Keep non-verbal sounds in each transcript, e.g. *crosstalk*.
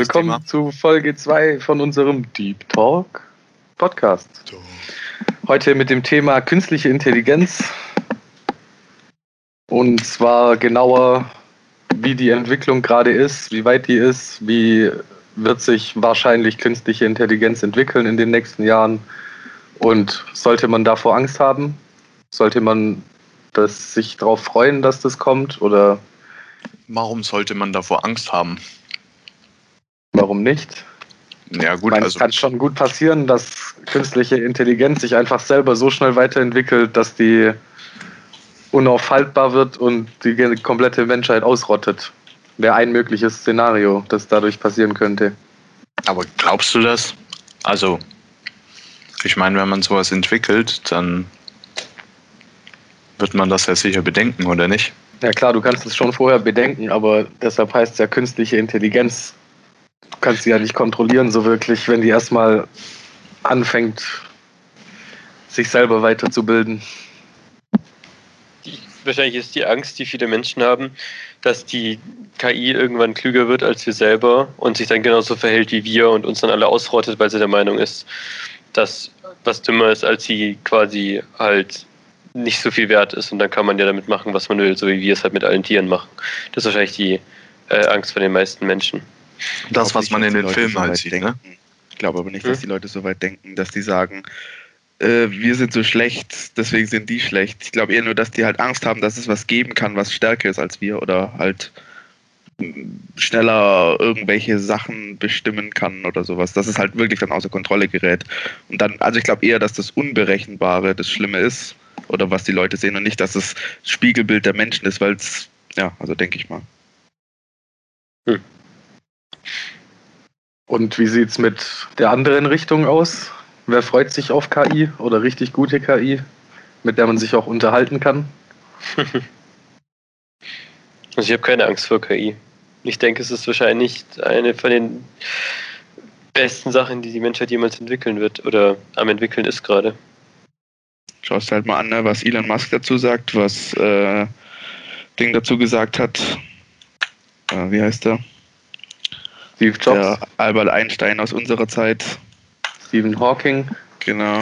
willkommen Thema. zu Folge 2 von unserem Deep Talk Podcast. Heute mit dem Thema künstliche Intelligenz. Und zwar genauer, wie die Entwicklung gerade ist, wie weit die ist, wie wird sich wahrscheinlich künstliche Intelligenz entwickeln in den nächsten Jahren und sollte man davor Angst haben? Sollte man das, sich darauf freuen, dass das kommt oder Warum sollte man davor Angst haben? Warum nicht? Ja Ich gut, meine, also es kann schon gut passieren, dass künstliche Intelligenz sich einfach selber so schnell weiterentwickelt, dass die unaufhaltbar wird und die komplette Menschheit ausrottet. Wäre ein mögliches Szenario, das dadurch passieren könnte. aber glaubst du das? Also, ich meine, wenn man sowas entwickelt, dann wird man das ja sicher bedenken, oder nicht? Ja klar, du kannst es schon vorher bedenken, aber deshalb heißt es ja künstliche Intelligenz. Du kannst sie ja nicht kontrollieren, so wirklich, wenn die erstmal anfängt, sich selber weiterzubilden. Die, wahrscheinlich ist die Angst, die viele Menschen haben, dass die KI irgendwann klüger wird als wir selber und sich dann genauso verhält wie wir und uns dann alle ausrottet, weil sie der Meinung ist, dass was dümmer ist, als sie quasi halt nicht so viel wert ist und dann kann man ja damit machen, was man will, so wie wir es halt mit allen Tieren machen. Das ist wahrscheinlich die äh, Angst von den meisten Menschen. Das, was nicht, man in den Filmen halt sieht, denken. ne? Ich glaube aber nicht, Hm? dass die Leute so weit denken, dass die sagen, äh, wir sind so schlecht, deswegen sind die schlecht. Ich glaube eher nur, dass die halt Angst haben, dass es was geben kann, was stärker ist als wir oder halt schneller irgendwelche Sachen bestimmen kann oder sowas, dass es halt wirklich dann außer Kontrolle gerät. Und dann, also ich glaube eher, dass das Unberechenbare das Schlimme ist oder was die Leute sehen und nicht, dass es Spiegelbild der Menschen ist, weil es, ja, also denke ich mal. Und wie sieht es mit der anderen Richtung aus? Wer freut sich auf KI oder richtig gute KI, mit der man sich auch unterhalten kann? *laughs* Also ich habe keine Angst vor KI. Ich denke, es ist wahrscheinlich eine von den besten Sachen, die die Menschheit jemals entwickeln wird oder am entwickeln ist gerade. Schaust halt mal an, ne, was Elon Musk dazu sagt, was äh, Ding dazu gesagt hat. Äh, wie heißt der? Steve Jobs, Der Albert Einstein aus unserer Zeit. Stephen Hawking. Genau.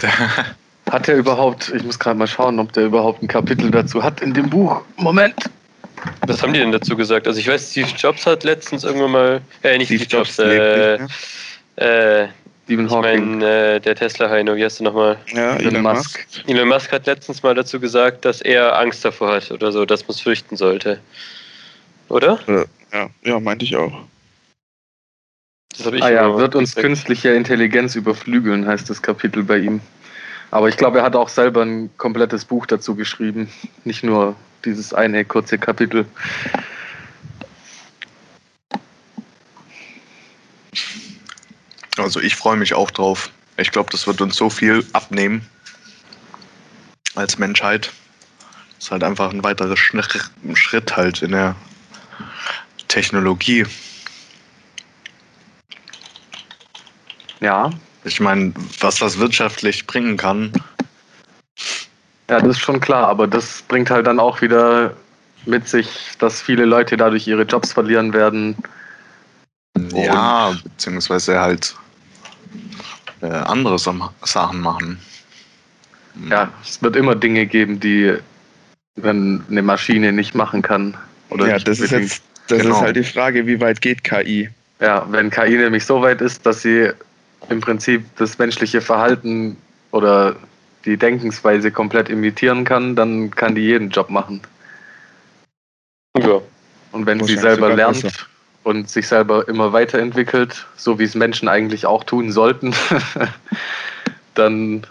*laughs* Hat er überhaupt, ich muss gerade mal schauen, ob der überhaupt ein Kapitel dazu hat in dem Buch. Moment. Was haben die denn dazu gesagt? Also ich weiß, Steve Jobs hat letztens irgendwann mal, äh, nicht Steve, Jobs, lebt äh, nicht äh, Stephen ich Hawking. meine, äh, der Tesla-Heino, wie heißt der nochmal? Ja, Elon Elon Musk. Musk. Elon Musk hat letztens mal dazu gesagt, dass er Angst davor hat oder so, dass man es fürchten sollte. Oder? Äh, ja, ja, meinte ich auch. Das habe ich Ah ja, wird uns gesagt. künstliche Intelligenz überflügeln, heißt das Kapitel bei ihm. Aber ich glaube, er hat auch selber ein komplettes Buch dazu geschrieben. Nicht nur dieses eine kurze Kapitel. Also ich freue mich auch drauf. Ich glaube, das wird uns so viel abnehmen als Menschheit. Das ist halt einfach ein weiterer Schritt, Schritt halt in der Technologie. Ja, Ich meine, was das wirtschaftlich bringen kann, ja, das ist schon klar. Aber das bringt halt dann auch wieder mit sich, dass viele Leute dadurch ihre Jobs verlieren werden. ja, beziehungsweise halt äh, andere Sachen machen. Ja, es wird immer Dinge geben, die wenn eine Maschine nicht machen kann. Oder ja, das ist jetzt das Genau. ist halt die Frage, wie weit geht KI? Ja, wenn KI nämlich so weit ist, dass sie im Prinzip das menschliche Verhalten oder die Denkensweise komplett imitieren kann, dann kann die jeden Job machen. Ja. Und wenn sie selber lernt besser. und sich selber immer weiterentwickelt, so wie es Menschen eigentlich auch tun sollten, *laughs* dann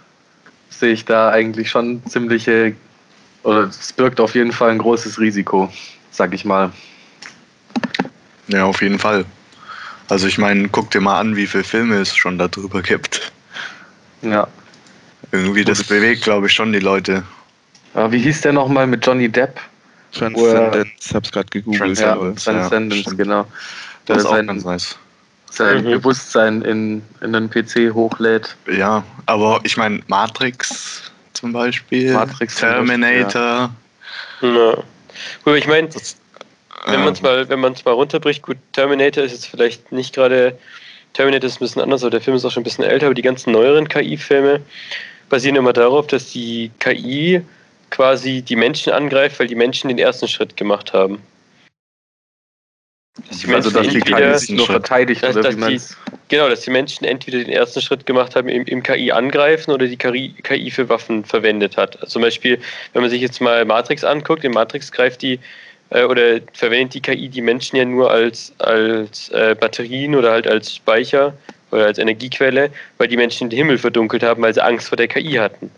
sehe ich da eigentlich schon ziemliche, oder es birgt auf jeden Fall ein großes Risiko, sag ich mal. Ja, auf jeden Fall. Also ich meine, guck dir mal an, wie viele Filme es schon darüber gibt. Ja. Irgendwie, das bewegt, glaube ich, schon die Leute. Aber wie hieß der nochmal mit Johnny Depp? Transcendence, hab's gerade gegoogelt. Ja, Transcendence, Transcendence, stimmt. genau. Das ist auch sein, ganz nice. sein Mhm. Bewusstsein in, in den PC hochlädt. Ja, aber ich meine, Matrix zum Beispiel, Matrix zum Terminator, ja. Gut, ich meine, das, wenn man es Ähm, mal, wenn man es mal runterbricht, gut, Terminator ist jetzt vielleicht nicht gerade, Terminator ist ein bisschen anders, aber der Film ist auch schon ein bisschen älter, aber die ganzen neueren KI-Filme basieren immer darauf, dass die KI quasi die Menschen angreift, weil die Menschen den ersten Schritt gemacht haben. Dass die Also, Menschen dass die KI sich nur verteidigt, dass- oder dass wie die- Genau, dass die Menschen entweder den ersten Schritt gemacht haben, im, im KI angreifen oder die KI, KI für Waffen verwendet hat. Also zum Beispiel, wenn man sich jetzt mal Matrix anguckt, in Matrix greift die äh, oder verwendet die KI die Menschen ja nur als, als äh, Batterien oder halt als Speicher oder als Energiequelle, weil die Menschen den Himmel verdunkelt haben, weil sie Angst vor der KI hatten.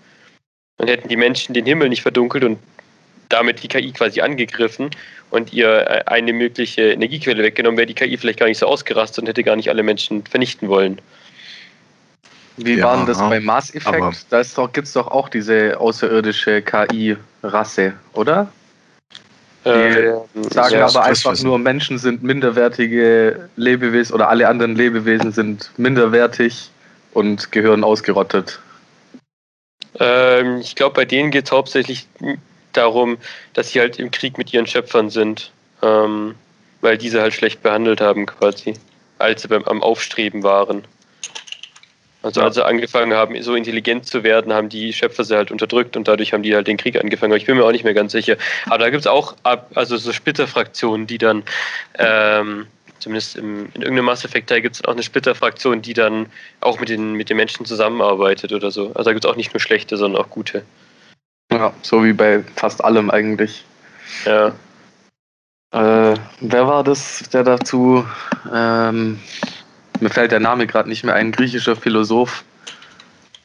Und hätten die Menschen den Himmel nicht verdunkelt und damit die KI quasi angegriffen und ihr äh, eine mögliche Energiequelle weggenommen, wäre die KI vielleicht gar nicht so ausgerastet und hätte gar nicht alle Menschen vernichten wollen. Wie Ja, war denn das bei Mass Effect? Da gibt es doch auch diese außerirdische KI-Rasse, oder? Ähm, Sagen ja, aber einfach wissen. nur, Menschen sind minderwertige Lebewesen oder alle anderen Lebewesen sind minderwertig und gehören ausgerottet. ähm, ich glaube, bei denen geht es hauptsächlich darum, dass sie halt im Krieg mit ihren Schöpfern sind, ähm, weil diese halt schlecht behandelt haben quasi, als sie beim, am Aufstreben waren. Also Ja. als sie angefangen haben, so intelligent zu werden, haben die Schöpfer sie halt unterdrückt und dadurch haben die halt den Krieg angefangen. Aber ich bin mir auch nicht mehr ganz sicher. Aber da gibt es auch also so Splitterfraktionen, die dann, ähm, zumindest im, in irgendeinem Mass Effect Teil gibt es auch eine Splitterfraktion, die dann auch mit den, mit den Menschen zusammenarbeitet oder so. Also da gibt es auch nicht nur schlechte, sondern auch gute. Ja, so wie bei fast allem eigentlich. Ja. Äh, wer war das, der dazu, ähm, mir fällt der Name gerade nicht mehr ein, griechischer Philosoph,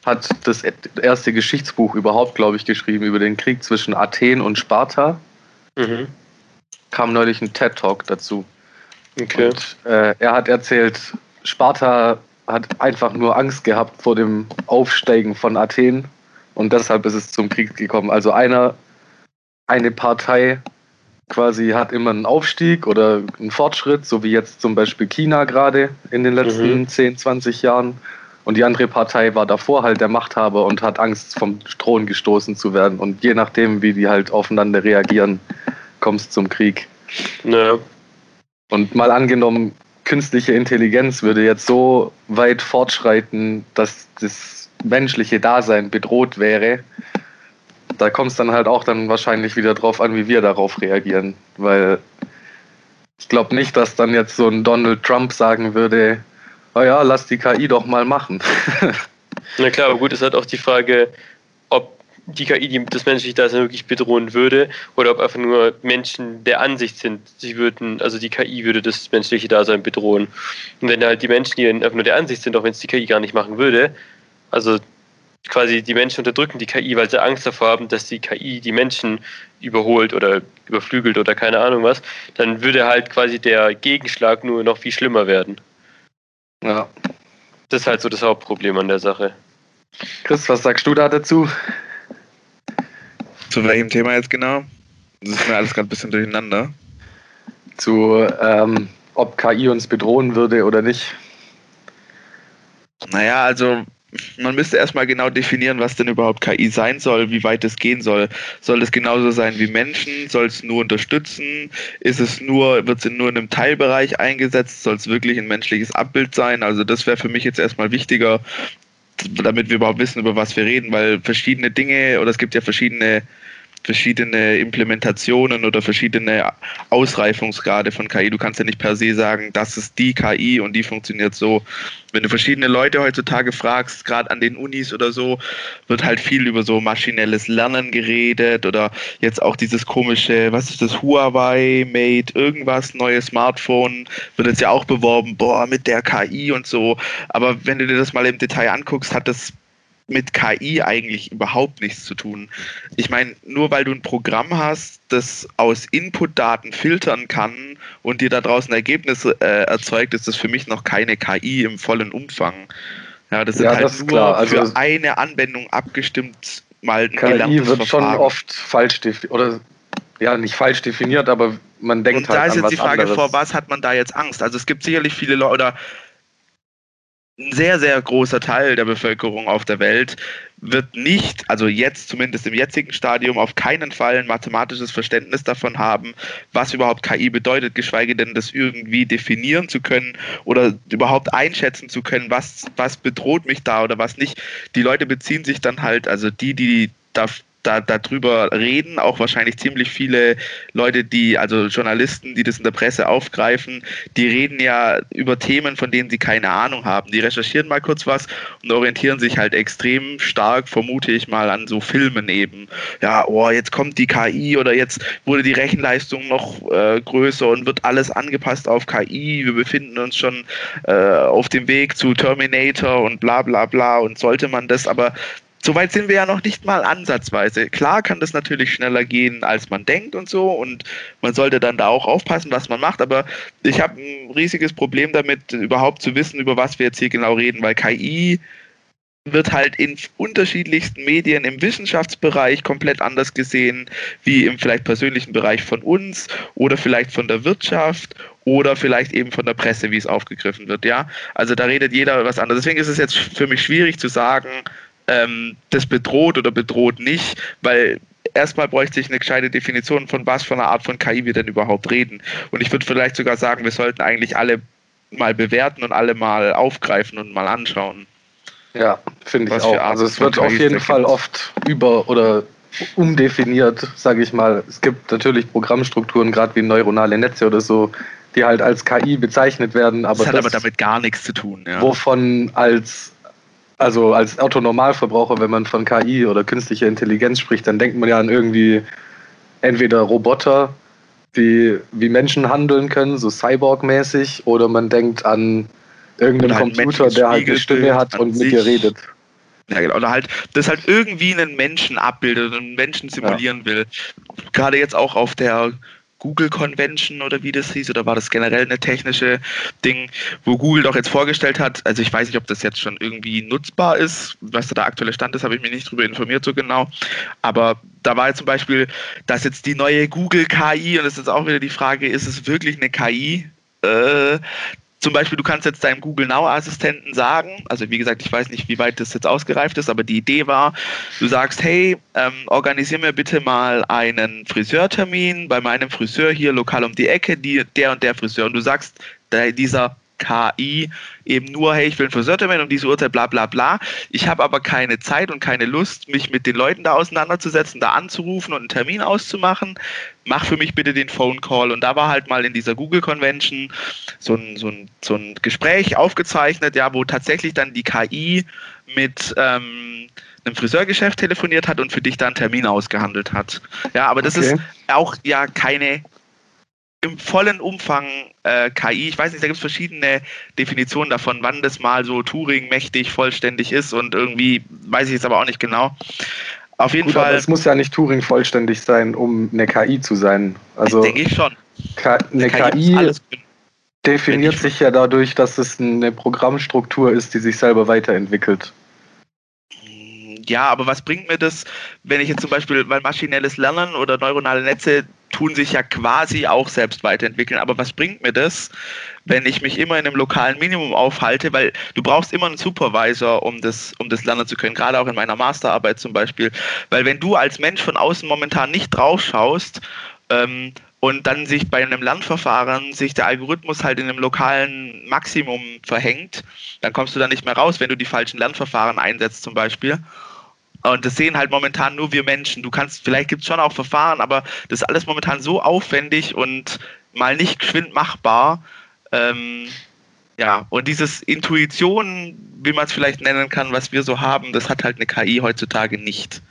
hat das erste Geschichtsbuch überhaupt, glaube ich, geschrieben über den Krieg zwischen Athen und Sparta. Mhm. Kam neulich ein TED-Talk dazu. Okay. Und äh, er hat erzählt, Sparta hat einfach nur Angst gehabt vor dem Aufsteigen von Athen und deshalb ist es zum Krieg gekommen. Also einer, eine Partei quasi hat immer einen Aufstieg oder einen Fortschritt, so wie jetzt zum Beispiel China gerade in den letzten Mhm. 10, 20 Jahren. Und die andere Partei war davor halt der Machthaber und hat Angst, vom Thron gestoßen zu werden. Und je nachdem, wie die halt aufeinander reagieren, kommt es zum Krieg. Ja. Und mal angenommen, künstliche Intelligenz würde jetzt so weit fortschreiten, dass das menschliche Dasein bedroht wäre. Da kommt es dann halt auch dann wahrscheinlich wieder drauf an, wie wir darauf reagieren. Weil ich glaube nicht, dass dann jetzt so ein Donald Trump sagen würde, oh ja, lass die KI doch mal machen. *laughs* Na klar, aber gut, ist halt auch die Frage, ob die KI die, das menschliche Dasein wirklich bedrohen würde oder ob einfach nur Menschen der Ansicht sind, sie würden, also die KI würde das menschliche Dasein bedrohen. Und wenn halt die Menschen, die einfach nur der Ansicht sind, auch wenn es die KI gar nicht machen würde, also quasi die Menschen unterdrücken die KI, weil sie Angst davor haben, dass die KI die Menschen überholt oder überflügelt oder keine Ahnung was, dann würde halt quasi der Gegenschlag nur noch viel schlimmer werden. ja. Das ist halt so das Hauptproblem an der Sache. Chris, was sagst du da dazu? Zu welchem Thema jetzt genau? Das ist mir alles gerade ein bisschen durcheinander. Zu, ähm, ob KI uns bedrohen würde oder nicht? Naja, also man müsste erstmal genau definieren, was denn überhaupt KI sein soll, wie weit es gehen soll. Soll es genauso sein wie Menschen? Soll es nur unterstützen? Ist es nur, wird es nur in einem Teilbereich eingesetzt? Soll es wirklich ein menschliches Abbild sein? Also das wäre für mich jetzt erstmal wichtiger, damit wir überhaupt wissen, über was wir reden, weil verschiedene Dinge oder es gibt ja verschiedene verschiedene Implementationen oder verschiedene Ausreifungsgrade von KI. Du kannst ja nicht per se sagen, das ist die KI und die funktioniert so. Wenn du verschiedene Leute heutzutage fragst, gerade an den Unis oder so, wird halt viel über so maschinelles Lernen geredet oder jetzt auch dieses komische, was ist das, Huawei Mate, irgendwas, neues Smartphone, wird jetzt ja auch beworben, boah, mit der KI und so. Aber wenn du dir das mal im Detail anguckst, hat das mit KI eigentlich überhaupt nichts zu tun. Ich meine, nur weil du ein Programm hast, das aus Inputdaten filtern kann und dir da draußen Ergebnisse äh, erzeugt, ist das für mich noch keine KI im vollen Umfang. Ja, das sind Ja, halt das ist nur klar. Also- für eine Anwendung abgestimmt, mal ein KI wird schon Verfahren. oft falsch definiert, oder ja, nicht falsch definiert, aber man denkt Und halt da ist an jetzt was die Frage, anderes. vor was hat man da jetzt Angst? Also es gibt sicherlich viele Leute, oder ein sehr, sehr großer Teil der Bevölkerung auf der Welt wird nicht, also jetzt zumindest im jetzigen Stadium, auf keinen Fall ein mathematisches Verständnis davon haben, was überhaupt KI bedeutet, geschweige denn das irgendwie definieren zu können oder überhaupt einschätzen zu können, was, was bedroht mich da oder was nicht. Die Leute beziehen sich dann halt, also die, die da da, darüber reden, auch wahrscheinlich ziemlich viele Leute, die, also Journalisten, die das in der Presse aufgreifen, die reden ja über Themen, von denen sie keine Ahnung haben. Die recherchieren mal kurz was und orientieren sich halt extrem stark, vermute ich mal, an so Filmen eben. Ja, oh, jetzt kommt die KI oder jetzt wurde die Rechenleistung noch äh, größer und wird alles angepasst auf KI. Wir befinden uns schon äh, auf dem Weg zu Terminator und bla bla bla und sollte man das, aber Soweit sind wir ja noch nicht mal ansatzweise. Klar kann das natürlich schneller gehen, als man denkt und so. Und man sollte dann da auch aufpassen, was man macht. Aber ich habe ein riesiges Problem damit, überhaupt zu wissen, über was wir jetzt hier genau reden, weil KI wird halt in unterschiedlichsten Medien im Wissenschaftsbereich komplett anders gesehen, wie im vielleicht persönlichen Bereich von uns oder vielleicht von der Wirtschaft oder vielleicht eben von der Presse, wie es aufgegriffen wird. Ja, also da redet jeder was anderes. Deswegen ist es jetzt für mich schwierig zu sagen, ähm, das bedroht oder bedroht nicht, weil erstmal bräuchte ich eine gescheite Definition von was für einer Art von KI wir denn überhaupt reden. Und ich würde vielleicht sogar sagen, wir sollten eigentlich alle mal bewerten und alle mal aufgreifen und mal anschauen. Ja, finde ich auch. Also es wird auf jeden Fall oft über oder umdefiniert, sage ich mal. Es gibt natürlich Programmstrukturen, gerade wie neuronale Netze oder so, die halt als KI bezeichnet werden. Aber das hat das, aber damit gar nichts zu tun. Ja. Wovon als also als Autonormalverbraucher, wenn man von KI oder künstlicher Intelligenz spricht, dann denkt man ja an irgendwie entweder Roboter, die wie Menschen handeln können, so Cyborg-mäßig, oder man denkt an irgendeinen Computer, der halt eine Stimme hat und mit dir redet. Ja, genau. Oder halt, das halt irgendwie einen Menschen abbildet und einen Menschen simulieren ja. will. Gerade jetzt auch auf der Google Convention oder wie das hieß, oder war das generell eine technische Ding, wo Google doch jetzt vorgestellt hat, also ich weiß nicht, ob das jetzt schon irgendwie nutzbar ist, was da der aktuelle Stand ist, habe ich mich nicht darüber informiert so genau, aber da war jetzt zum Beispiel, dass jetzt die neue Google KI, und das ist auch wieder die Frage, ist es wirklich eine KI? Äh, zum Beispiel, du kannst jetzt deinem Google Now Assistenten sagen, also wie gesagt, ich weiß nicht, wie weit das jetzt ausgereift ist, aber die Idee war, du sagst, hey, ähm, organisier mir bitte mal einen Friseurtermin bei meinem Friseur hier lokal um die Ecke, die, der und der Friseur. Und du sagst, dieser KI eben nur, hey, ich will ein Friseurtermin um diese Uhrzeit, bla bla bla. Ich habe aber keine Zeit und keine Lust, mich mit den Leuten da auseinanderzusetzen, da anzurufen und einen Termin auszumachen. Mach für mich bitte den Phone Call. Und da war halt mal in dieser Google Convention so ein, so ein, so ein Gespräch aufgezeichnet, ja, wo tatsächlich dann die KI mit ähm, einem Friseurgeschäft telefoniert hat und für dich da einen Termin ausgehandelt hat. Ja, aber das okay. ist auch ja keine im vollen Umfang äh, KI. Ich weiß nicht, da gibt es verschiedene Definitionen davon, wann das mal so Turing mächtig vollständig ist und irgendwie weiß ich jetzt aber auch nicht genau. Auf jeden Gut, Fall. es muss ja nicht Turing vollständig sein, um eine KI zu sein. Also denke ich schon. K eine KI, KI definiert sich ja dadurch, dass es eine Programmstruktur ist, die sich selber weiterentwickelt. Ja, aber was bringt mir das, wenn ich jetzt zum Beispiel, weil maschinelles Lernen oder neuronale Netze tun sich ja quasi auch selbst weiterentwickeln. Aber was bringt mir das, wenn ich mich immer in einem lokalen Minimum aufhalte? Weil du brauchst immer einen Supervisor, um das, um das lernen zu können, gerade auch in meiner Masterarbeit zum Beispiel. Weil wenn du als Mensch von außen momentan nicht drauf schaust, ähm, und dann sich bei einem Lernverfahren sich der Algorithmus halt in einem lokalen Maximum verhängt, dann kommst du da nicht mehr raus, wenn du die falschen Lernverfahren einsetzt zum Beispiel. Und das sehen halt momentan nur wir Menschen. Du kannst, vielleicht gibt es schon auch Verfahren, aber das ist alles momentan so aufwendig und mal nicht geschwind machbar. Ähm, ja, und dieses Intuition, wie man es vielleicht nennen kann, was wir so haben, das hat halt eine KI heutzutage nicht.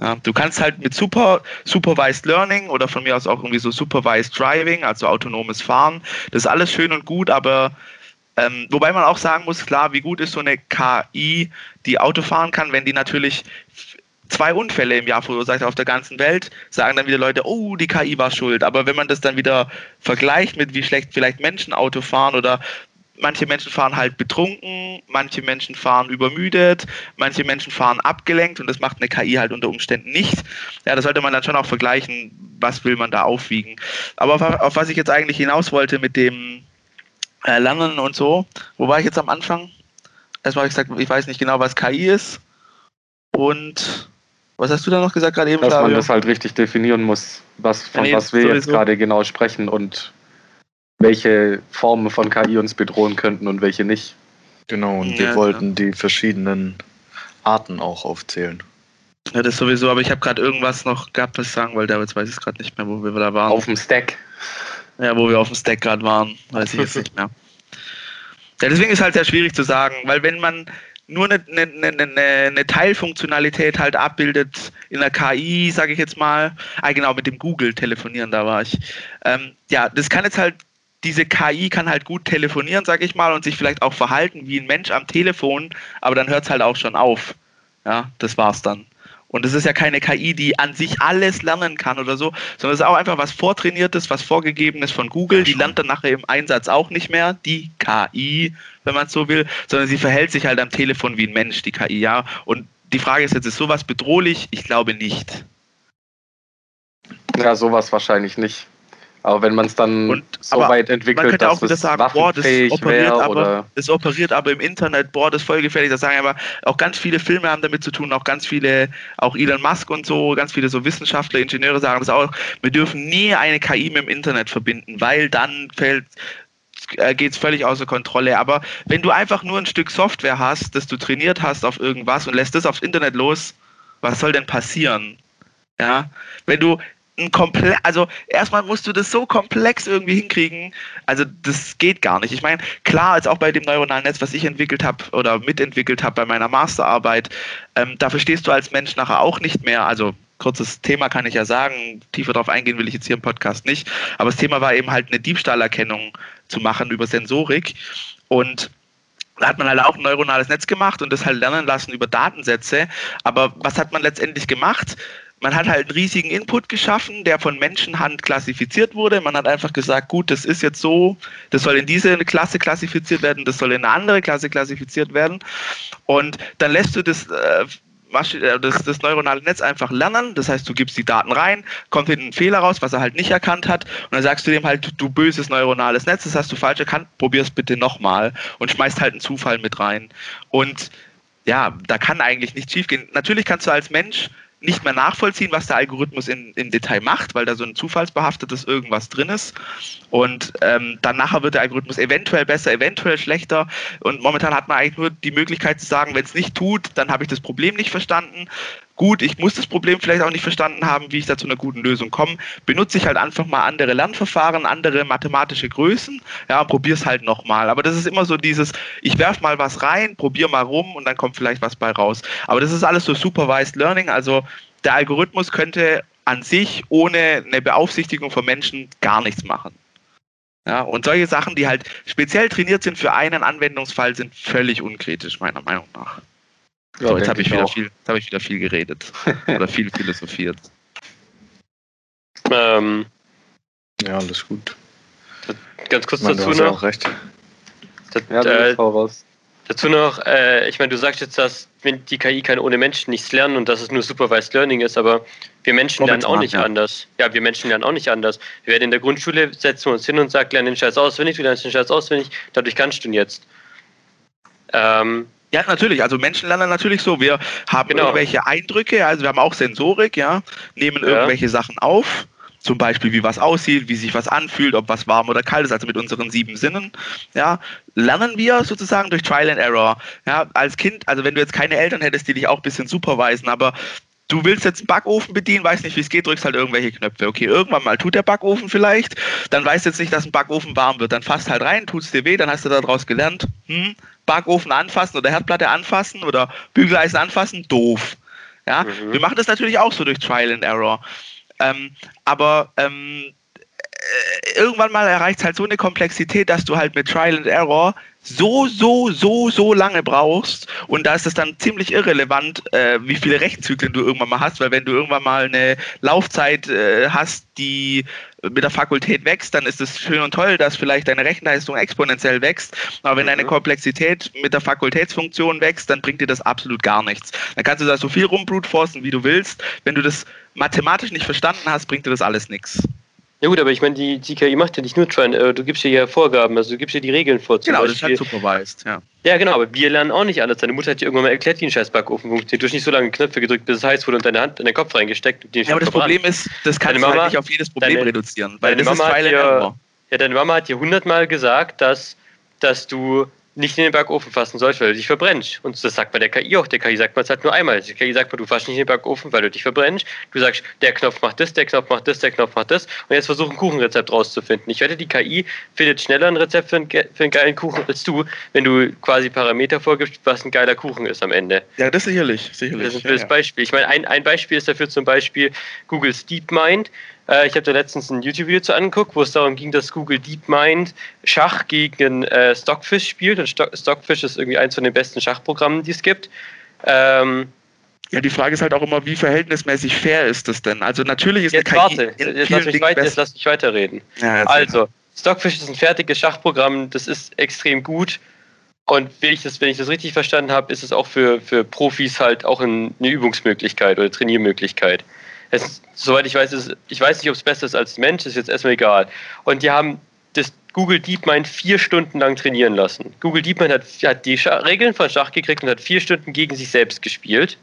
Ja, du kannst halt mit Super, Supervised Learning oder von mir aus auch irgendwie so Supervised Driving, also autonomes Fahren, das ist alles schön und gut, aber ähm, wobei man auch sagen muss, klar, wie gut ist so eine KI, die Auto fahren kann, wenn die natürlich zwei Unfälle im Jahr verursacht auf der ganzen Welt, sagen dann wieder Leute, oh, die KI war schuld. Aber wenn man das dann wieder vergleicht mit wie schlecht vielleicht Menschen Auto fahren oder manche Menschen fahren halt betrunken, manche Menschen fahren übermüdet, manche Menschen fahren abgelenkt und das macht eine KI halt unter Umständen nicht. Ja, da sollte man dann schon auch vergleichen, was will man da aufwiegen. Aber auf, auf was ich jetzt eigentlich hinaus wollte mit dem Lernen und so. Wo war ich jetzt am Anfang? erstmal habe ich gesagt, ich weiß nicht genau, was KI ist. Und was hast du da noch gesagt gerade eben, Dass Flavio? man das halt richtig definieren muss, was, von nee, was wir jetzt sowieso. gerade genau sprechen und welche Formen von KI uns bedrohen könnten und welche nicht. Genau, und Ja, wir ja. wollten die verschiedenen Arten auch aufzählen. Ja, das sowieso, aber ich habe gerade irgendwas noch gehabt, was ich sagen wollte, aber jetzt weiß ich es gerade nicht mehr, wo wir da waren. Auf dem Stack. Ja, wo wir auf dem Stack gerade waren, weiß ich jetzt *laughs* nicht mehr. Ja, deswegen ist halt sehr schwierig zu sagen, weil wenn man nur eine, eine, eine, eine, Teilfunktionalität halt abbildet in der KI, sage ich jetzt mal, ah genau, mit dem Google telefonieren, da war ich. Ähm, ja, das kann jetzt halt, diese KI kann halt gut telefonieren, sage ich mal, und sich vielleicht auch verhalten wie ein Mensch am Telefon, aber dann hört es halt auch schon auf. Ja, das war's dann. Und es ist ja keine KI, die an sich alles lernen kann oder so, sondern es ist auch einfach was Vortrainiertes, was Vorgegebenes von Google. Die lernt dann nachher im Einsatz auch nicht mehr, die KI, wenn man es so will, sondern sie verhält sich halt am Telefon wie ein Mensch, die KI, ja. Und die Frage ist jetzt, ist sowas bedrohlich? Ich glaube nicht. Ja, sowas wahrscheinlich nicht. Aber wenn man es dann Und- so weit Man entwickelt, könnte dass auch wieder es sagen, boah, das operiert, aber, oder das operiert aber im Internet, boah, das ist voll gefährlich. Das sagen aber auch ganz viele Filme haben damit zu tun, auch ganz viele, auch Elon Musk und so, ganz viele so Wissenschaftler, Ingenieure sagen das auch. Wir dürfen nie eine KI mit dem Internet verbinden, weil dann fällt geht es völlig außer Kontrolle. Aber wenn du einfach nur ein Stück Software hast, das du trainiert hast auf irgendwas und lässt das aufs Internet los, was soll denn passieren? Ja, wenn du ein komplett, also erstmal musst du das so komplex irgendwie hinkriegen, also das geht gar nicht. Ich meine, klar, als auch bei dem neuronalen Netz, was ich entwickelt habe oder mitentwickelt habe bei meiner Masterarbeit, ähm, da verstehst du als Mensch nachher auch nicht mehr, also kurzes Thema kann ich ja sagen, tiefer darauf eingehen will ich jetzt hier im Podcast nicht, aber das Thema war eben halt eine Diebstahlerkennung zu machen über Sensorik und da hat man halt auch ein neuronales Netz gemacht und das halt lernen lassen über Datensätze. Aber was hat man letztendlich gemacht? Man hat halt einen riesigen Input geschaffen, der von Menschenhand klassifiziert wurde. Man hat einfach gesagt, gut, das ist jetzt so, das soll in diese Klasse klassifiziert werden, das soll in eine andere Klasse klassifiziert werden. Und dann lässt du das, äh, äh, das, das neuronale Netz einfach lernen. Das heißt, du gibst die Daten rein, kommt hinten ein Fehler raus, was er halt nicht erkannt hat. Und dann sagst du dem halt, du böses neuronales Netz, das hast du falsch erkannt, probier's bitte nochmal und schmeißt halt einen Zufall mit rein. Und ja, da kann eigentlich nichts schiefgehen. Natürlich kannst du als Mensch nicht mehr nachvollziehen, was der Algorithmus in, im Detail macht, weil da so ein zufallsbehaftetes irgendwas drin ist. Und ähm, dann nachher wird der Algorithmus eventuell besser, eventuell schlechter. Und momentan hat man eigentlich nur die Möglichkeit zu sagen, wenn es nicht tut, dann habe ich das Problem nicht verstanden. Gut, ich muss das Problem vielleicht auch nicht verstanden haben, wie ich da zu einer guten Lösung komme. Benutze ich halt einfach mal andere Lernverfahren, andere mathematische Größen, ja, und probiere es halt nochmal. Aber das ist immer so dieses, ich werf mal was rein, probiere mal rum und dann kommt vielleicht was bei raus. Aber das ist alles so Supervised Learning, also der Algorithmus könnte an sich ohne eine Beaufsichtigung von Menschen gar nichts machen. Ja, und solche Sachen, die halt speziell trainiert sind für einen Anwendungsfall, sind völlig unkritisch, meiner Meinung nach. Ja, so, jetzt habe ich, ich wieder viel, hab ich wieder viel geredet. *laughs* Oder viel philosophiert. Ähm, Ja, alles gut. ganz kurz Ich meine, du dazu hast ja noch. auch recht. Dat, Ja, äh, du raus. Dazu noch, äh, ich meine, du sagst jetzt, dass wenn die KI kann ohne Menschen nichts lernen und dass es nur Supervised Learning ist, aber wir Menschen lernen auch Momentan, nicht ja. anders. Ja, wir Menschen lernen auch nicht anders. Wir werden in der Grundschule setzen wir uns hin und sagen, lerne den Scheiß auswendig, du lernst den Scheiß auswendig, dadurch kannst du ihn jetzt. Ähm, Ja, natürlich. Also Menschen lernen natürlich so. Wir haben Genau. irgendwelche Eindrücke, also wir haben auch Sensorik, ja, nehmen Ja. irgendwelche Sachen auf. Zum Beispiel, wie was aussieht, wie sich was anfühlt, ob was warm oder kalt ist, also mit unseren sieben Sinnen. Ja, lernen wir sozusagen durch Trial and Error. Ja, als Kind, also wenn du jetzt keine Eltern hättest, die dich auch ein bisschen supervisen, aber du willst jetzt einen Backofen bedienen, weißt nicht, wie es geht, drückst halt irgendwelche Knöpfe. Okay, irgendwann mal tut der Backofen vielleicht, dann weißt du jetzt nicht, dass ein Backofen warm wird. Dann fasst halt rein, tut's dir weh, dann hast du daraus gelernt, hm, Backofen anfassen oder Herdplatte anfassen oder Bügeleisen anfassen, doof. Ja, Mhm. wir machen das natürlich auch so durch Trial and Error. Ähm, aber ähm, äh, irgendwann mal erreicht es halt so eine Komplexität, dass du halt mit Trial and Error so, so, so, so lange brauchst. Und da ist es dann ziemlich irrelevant, äh, wie viele Rechenzyklen du irgendwann mal hast, weil wenn du irgendwann mal eine Laufzeit äh, hast, die mit der Fakultät wächst, dann ist es schön und toll, dass vielleicht deine Rechenleistung exponentiell wächst. Aber wenn deine Mhm. Komplexität mit der Fakultätsfunktion wächst, dann bringt dir das absolut gar nichts. Dann kannst du da so viel rumbrutforcen, wie du willst. Wenn du das mathematisch nicht verstanden hast, bringt dir das alles nichts. Ja gut, aber ich meine, die, die KI macht ja nicht nur Try äh, du gibst ihr ja Vorgaben, also du gibst ihr die Regeln vor. Genau, das ist halt supervised, ja. Ja, genau, aber wir lernen auch nicht alles. Deine Mutter hat dir irgendwann mal erklärt, wie ein scheiß Backofen funktioniert. Du hast nicht so lange Knöpfe gedrückt, bis es heiß wurde und deine Hand in den Kopf reingesteckt. Ja, aber das Problem ist, das deine du halt nicht auf jedes Problem deine, reduzieren, weil das Mama ist Trial ja, ja, deine Mama hat dir hundertmal gesagt, dass, dass du nicht in den Backofen fassen sollst, weil du dich verbrennst. Und das sagt man der KI auch. Der KI sagt man es halt nur einmal. Der KI sagt man, du fasst nicht in den Backofen, weil du dich verbrennst. Du sagst, der Knopf macht das, der Knopf macht das, der Knopf macht das. Und jetzt versuch ein Kuchenrezept rauszufinden. Ich wette, die KI findet schneller ein Rezept für einen, für einen geilen Kuchen als du, wenn du quasi Parameter vorgibst, was ein geiler Kuchen ist am Ende. Ja, das sicherlich. sicherlich. Das ist ein ja, ja. Beispiel. Ich meine, ein, ein Beispiel ist dafür zum Beispiel Googles DeepMind. Äh, ich habe da letztens ein YouTube-Video zu angeguckt, wo es darum ging, dass Google DeepMind Schach gegen äh, Stockfish spielt. Und Stock, Stockfish ist irgendwie eins von den besten Schachprogrammen, die es gibt. Ähm, ja, die Frage ist halt auch immer, wie verhältnismäßig fair ist das denn? Also natürlich ist jetzt eine KI warte, jetzt lass, mich weit, jetzt lass mich weiterreden. Ja, also, Stockfish ist ein fertiges Schachprogramm, das ist extrem gut. Und wenn ich das, wenn ich das richtig verstanden habe, ist es auch für, für Profis halt auch eine Übungsmöglichkeit oder Trainiermöglichkeit es, soweit ich weiß, ist, ich weiß nicht, ob es besser ist als Mensch, ist jetzt erstmal egal. Und die haben das Google DeepMind vier Stunden lang trainieren lassen. Google DeepMind hat, hat die Schach, Regeln von Schach gekriegt und hat vier Stunden gegen sich selbst gespielt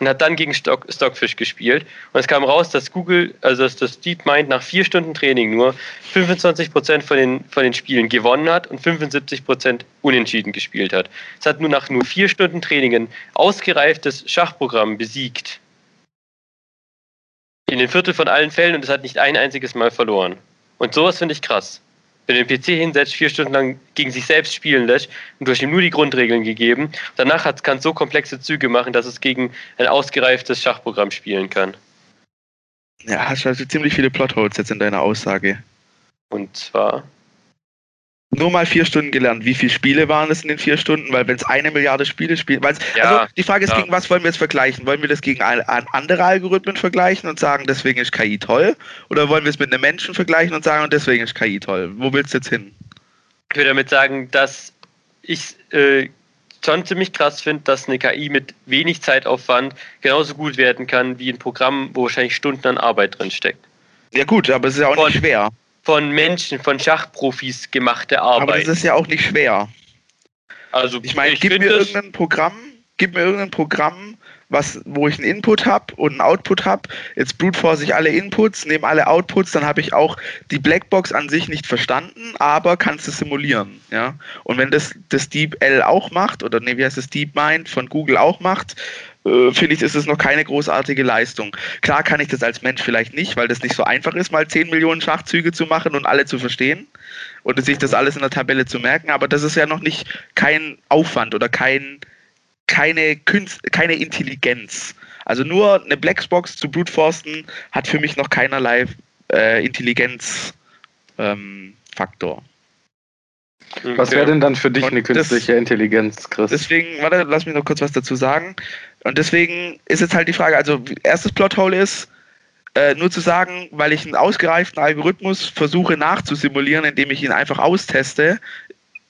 und hat dann gegen Stock, Stockfish gespielt. Und es kam raus, dass Google, also dass das DeepMind nach vier Stunden Training nur 25 Prozent von den, von den Spielen gewonnen hat und 75 Prozent unentschieden gespielt hat. Es hat nur nach nur vier Stunden Training ein ausgereiftes Schachprogramm besiegt in den Viertel von allen Fällen und es hat nicht ein einziges Mal verloren. Und sowas finde ich krass. Wenn du den PC hinsetzt, vier Stunden lang gegen sich selbst spielen lässt und du hast ihm nur die Grundregeln gegeben, danach kann es so komplexe Züge machen, dass es gegen ein ausgereiftes Schachprogramm spielen kann. Ja, hast du also ziemlich viele Plotholes jetzt in deiner Aussage. Und zwar? Nur mal vier Stunden gelernt. Wie viele Spiele waren es in den vier Stunden? Weil wenn es eine Milliarde Spiele spielen, ja, also die Frage ist, ja. gegen was wollen wir jetzt vergleichen? Wollen wir das gegen ein, ein andere Algorithmen vergleichen und sagen, deswegen ist KI toll? Oder wollen wir es mit einem Menschen vergleichen und sagen, und deswegen ist KI toll? Wo willst du jetzt hin? Ich würde damit sagen, dass ich äh, schon ziemlich krass finde, dass eine KI mit wenig Zeitaufwand genauso gut werden kann wie ein Programm, wo wahrscheinlich Stunden an Arbeit drin steckt. Ja gut, aber es ist ja auch und, nicht schwer von Menschen, von Schachprofis gemachte Arbeit. Aber das ist ja auch nicht schwer. Also ich meine, gib mir irgendein Programm, gib mir irgendein Programm, was, wo ich einen Input habe und einen Output habe. Jetzt brute force ich alle Inputs, nehme alle Outputs, dann habe ich auch die Blackbox an sich nicht verstanden, aber kannst es simulieren. Ja? Und wenn das das DeepL auch macht, oder nee, wie heißt das DeepMind von Google auch macht, äh, finde ich, ist es noch keine großartige Leistung. Klar kann ich das als Mensch vielleicht nicht, weil das nicht so einfach ist, mal 10 Millionen Schachzüge zu machen und alle zu verstehen und sich das alles in der Tabelle zu merken, aber das ist ja noch nicht kein Aufwand oder kein, keine, Künst, keine Intelligenz. Also nur eine Blackbox zu brute hat für mich noch keinerlei äh, Intelligenzfaktor. Ähm, was wäre denn dann für dich und eine künstliche das, Intelligenz, Chris? Deswegen, warte, lass mich noch kurz was dazu sagen. Und deswegen ist jetzt halt die Frage, also erstes Plothole ist, äh, nur zu sagen, weil ich einen ausgereiften Algorithmus versuche nachzusimulieren, indem ich ihn einfach austeste,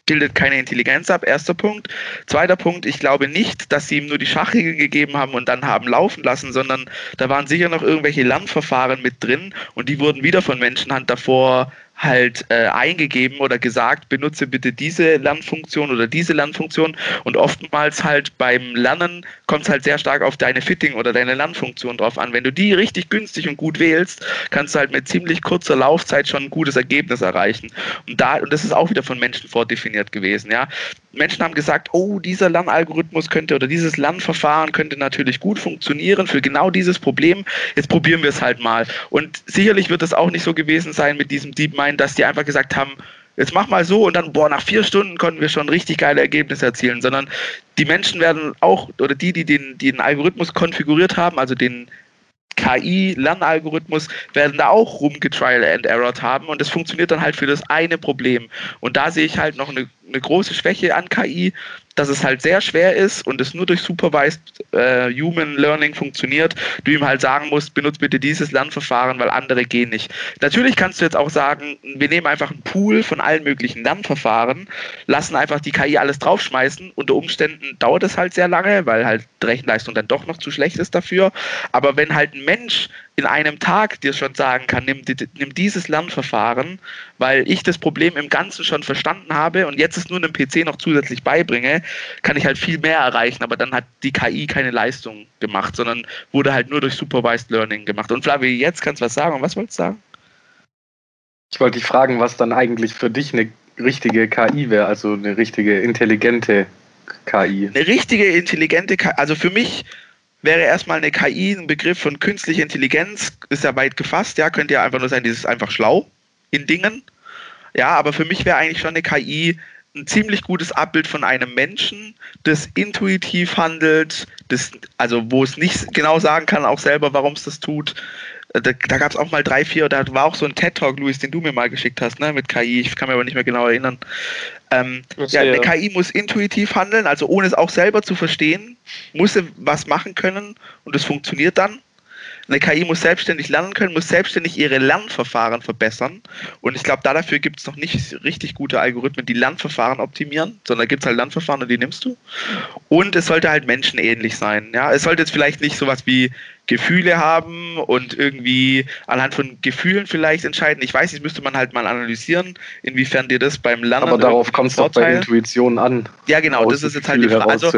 bildet keine Intelligenz ab, erster Punkt. Zweiter Punkt, ich glaube nicht, dass sie ihm nur die Schachregeln gegeben haben und dann haben laufen lassen, sondern da waren sicher noch irgendwelche Lernverfahren mit drin und die wurden wieder von Menschenhand davor halt äh, eingegeben oder gesagt, benutze bitte diese Lernfunktion oder diese Lernfunktion und oftmals halt beim Lernen kommt es halt sehr stark auf deine Fitting oder deine Lernfunktion drauf an. Wenn du die richtig günstig und gut wählst, kannst du halt mit ziemlich kurzer Laufzeit schon ein gutes Ergebnis erreichen. Und da, und das ist auch wieder von Menschen vordefiniert gewesen, ja. Menschen haben gesagt, oh, dieser Lernalgorithmus könnte oder dieses Lernverfahren könnte natürlich gut funktionieren für genau dieses Problem. Jetzt probieren wir es halt mal. Und sicherlich wird es auch nicht so gewesen sein mit diesem DeepMind, dass die einfach gesagt haben, jetzt mach mal so und dann, boah, nach vier Stunden konnten wir schon richtig geile Ergebnisse erzielen, sondern die Menschen werden auch, oder die, die den, die den Algorithmus konfiguriert haben, also den KI-Lernalgorithmus werden da auch rumgetrial and errored haben und das funktioniert dann halt für das eine Problem. Und da sehe ich halt noch eine eine große Schwäche an KI, dass es halt sehr schwer ist und es nur durch Supervised äh, Human Learning funktioniert. Du ihm halt sagen musst, benutze bitte dieses Lernverfahren, weil andere gehen nicht. Natürlich kannst du jetzt auch sagen, wir nehmen einfach einen Pool von allen möglichen Lernverfahren, lassen einfach die KI alles draufschmeißen. Unter Umständen dauert es halt sehr lange, weil halt die Rechenleistung dann doch noch zu schlecht ist dafür. Aber wenn halt ein Mensch in einem Tag dir schon sagen kann, nimm, nimm dieses Lernverfahren, weil ich das Problem im Ganzen schon verstanden habe und jetzt es nur einem PC noch zusätzlich beibringe, kann ich halt viel mehr erreichen, aber dann hat die KI keine Leistung gemacht, sondern wurde halt nur durch Supervised Learning gemacht. Und Flavio, jetzt kannst du was sagen. Und was wolltest du sagen? Ich wollte dich fragen, was dann eigentlich für dich eine richtige KI wäre, also eine richtige intelligente KI. Eine richtige intelligente KI, also für mich wäre erstmal eine KI ein Begriff von künstlicher Intelligenz, ist ja weit gefasst, ja, könnte ja einfach nur sein, dieses einfach schlau in Dingen. Ja, aber für mich wäre eigentlich schon eine KI ein ziemlich gutes Abbild von einem Menschen, das intuitiv handelt, das, also wo es nicht genau sagen kann, auch selber, warum es das tut, da, da gab es auch mal drei, vier, da war auch so ein TED-Talk, Luis, den du mir mal geschickt hast, ne, mit KI, ich kann mir aber nicht mehr genau erinnern. Ähm, ja, eine KI muss intuitiv handeln, also ohne es auch selber zu verstehen, muss sie was machen können und es funktioniert dann. Eine KI muss selbstständig lernen können, muss selbstständig ihre Lernverfahren verbessern. Und ich glaube, dafür gibt es noch nicht richtig gute Algorithmen, die Lernverfahren optimieren, sondern gibt es halt Lernverfahren und die nimmst du. Und es sollte halt menschenähnlich sein. Ja? Es sollte jetzt vielleicht nicht sowas wie Gefühle haben und irgendwie anhand von Gefühlen vielleicht entscheiden. Ich weiß nicht, müsste man halt mal analysieren, inwiefern dir das beim Lernen. Aber darauf kommt es doch bei Intuition an. Ja, genau, das ist jetzt halt die Frage. Also,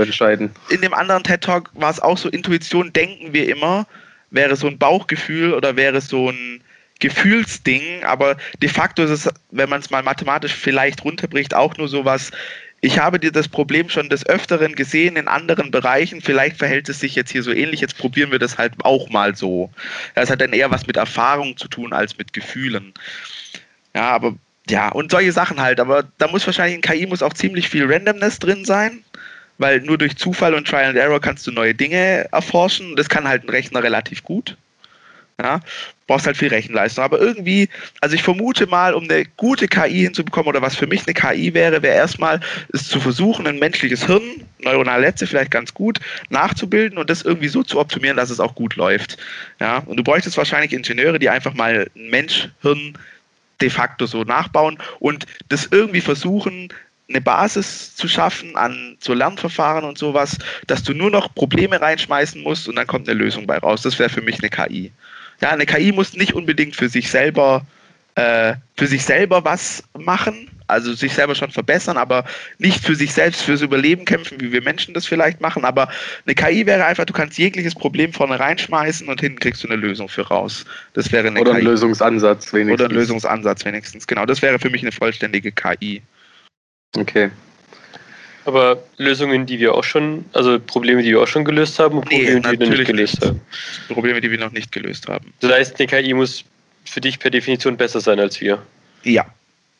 in dem anderen TED Talk war es auch so, Intuition denken wir immer, wäre so ein Bauchgefühl oder wäre so ein Gefühlsding, aber de facto ist es, wenn man es mal mathematisch vielleicht runterbricht, auch nur sowas, ich habe dir das Problem schon des Öfteren gesehen in anderen Bereichen, vielleicht verhält es sich jetzt hier so ähnlich, jetzt probieren wir das halt auch mal so. Das hat dann eher was mit Erfahrung zu tun als mit Gefühlen. Ja, aber ja, und solche Sachen halt, aber da muss wahrscheinlich in KI muss auch ziemlich viel Randomness drin sein weil nur durch Zufall und Trial and Error kannst du neue Dinge erforschen. Das kann halt ein Rechner relativ gut. Ja, brauchst halt viel Rechenleistung. Aber irgendwie, also ich vermute mal, um eine gute KI hinzubekommen oder was für mich eine KI wäre, wäre erstmal es zu versuchen, ein menschliches Hirn, neuronale Netze vielleicht ganz gut nachzubilden und das irgendwie so zu optimieren, dass es auch gut läuft. Ja, und du bräuchtest wahrscheinlich Ingenieure, die einfach mal ein Mensch-Hirn de facto so nachbauen und das irgendwie versuchen, eine Basis zu schaffen an so Lernverfahren und sowas, dass du nur noch Probleme reinschmeißen musst und dann kommt eine Lösung bei raus. Das wäre für mich eine KI. Ja, eine KI muss nicht unbedingt für sich selber äh, für sich selber was machen, also sich selber schon verbessern, aber nicht für sich selbst fürs Überleben kämpfen, wie wir Menschen das vielleicht machen. Aber eine KI wäre einfach, du kannst jegliches Problem vorne reinschmeißen und hinten kriegst du eine Lösung für raus. Das wäre eine Oder KI. ein Lösungsansatz wenigstens. Oder ein Lösungsansatz wenigstens, genau. Das wäre für mich eine vollständige KI. Okay. Aber Lösungen, die wir auch schon, also Probleme, die wir auch schon gelöst haben und Probleme, nee, die wir noch nicht gelöst nicht. haben. Probleme, die wir noch nicht gelöst haben. Das heißt, eine KI muss für dich per Definition besser sein als wir. Ja.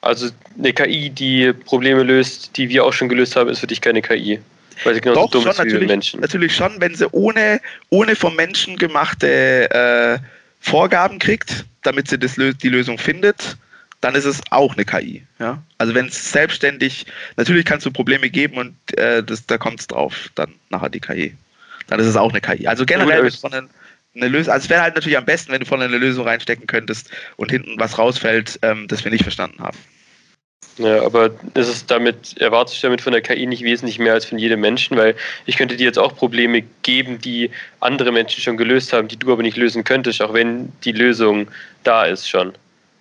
Also eine KI, die Probleme löst, die wir auch schon gelöst haben, ist für dich keine KI. Weil sie genauso Doch, dumm ist wie wir Menschen. Natürlich schon, wenn sie ohne, ohne vom Menschen gemachte äh, Vorgaben kriegt, damit sie das, die Lösung findet, dann ist es auch eine KI. Ja? Also wenn es selbstständig, natürlich kannst du Probleme geben und äh, das, da kommt es drauf, dann nachher die KI. Dann ist es auch eine KI. Also generell ja, von eine, eine Lösung, also es wäre halt natürlich am besten, wenn du vorne eine Lösung reinstecken könntest und hinten was rausfällt, ähm, das wir nicht verstanden haben. Ja, aber ist es damit, erwartest du damit von der KI nicht wesentlich mehr als von jedem Menschen, weil ich könnte dir jetzt auch Probleme geben, die andere Menschen schon gelöst haben, die du aber nicht lösen könntest, auch wenn die Lösung da ist schon.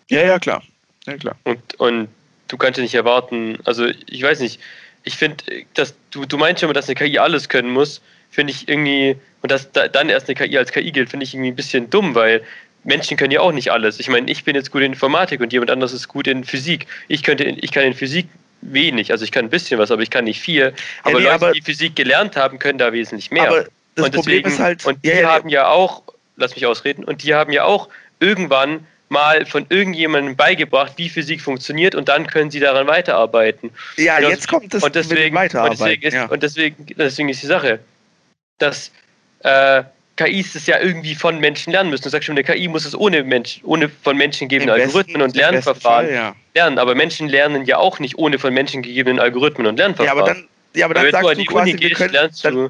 Ja, ja, klar. Ja, klar. Und, und du kannst ja nicht erwarten, also ich weiß nicht, ich finde, dass du, du meinst schon mal, dass eine KI alles können muss, finde ich irgendwie, und dass da, dann erst eine KI als KI gilt, finde ich irgendwie ein bisschen dumm, weil Menschen können ja auch nicht alles. Ich meine, ich bin jetzt gut in Informatik und jemand anderes ist gut in Physik. Ich könnte, ich kann in Physik wenig, also ich kann ein bisschen was, aber ich kann nicht viel. Aber ja, nee, Leute, aber die Physik gelernt haben, können da wesentlich mehr. Aber das und Problem deswegen, ist halt, und die ja, ja, haben ja auch, lass mich ausreden, und die haben ja auch irgendwann mal von irgendjemandem beigebracht, wie Physik funktioniert und dann können sie daran weiterarbeiten. Ja, und jetzt kommt das und deswegen, Weiterarbeiten. Und deswegen, ist, ja. und deswegen, deswegen ist die Sache, dass äh, KIs es ja irgendwie von Menschen lernen müssen. Du sagst schon, eine KI muss es ohne Mensch, ohne von Menschen gegebene Algorithmen und Lernverfahren Fall, ja. lernen. Aber Menschen lernen ja auch nicht ohne von Menschen gegebenen Algorithmen und Lernverfahren. Ja, aber dann, ja, aber dann wenn sagst du, an die quasi, Uni gehst, lernst du.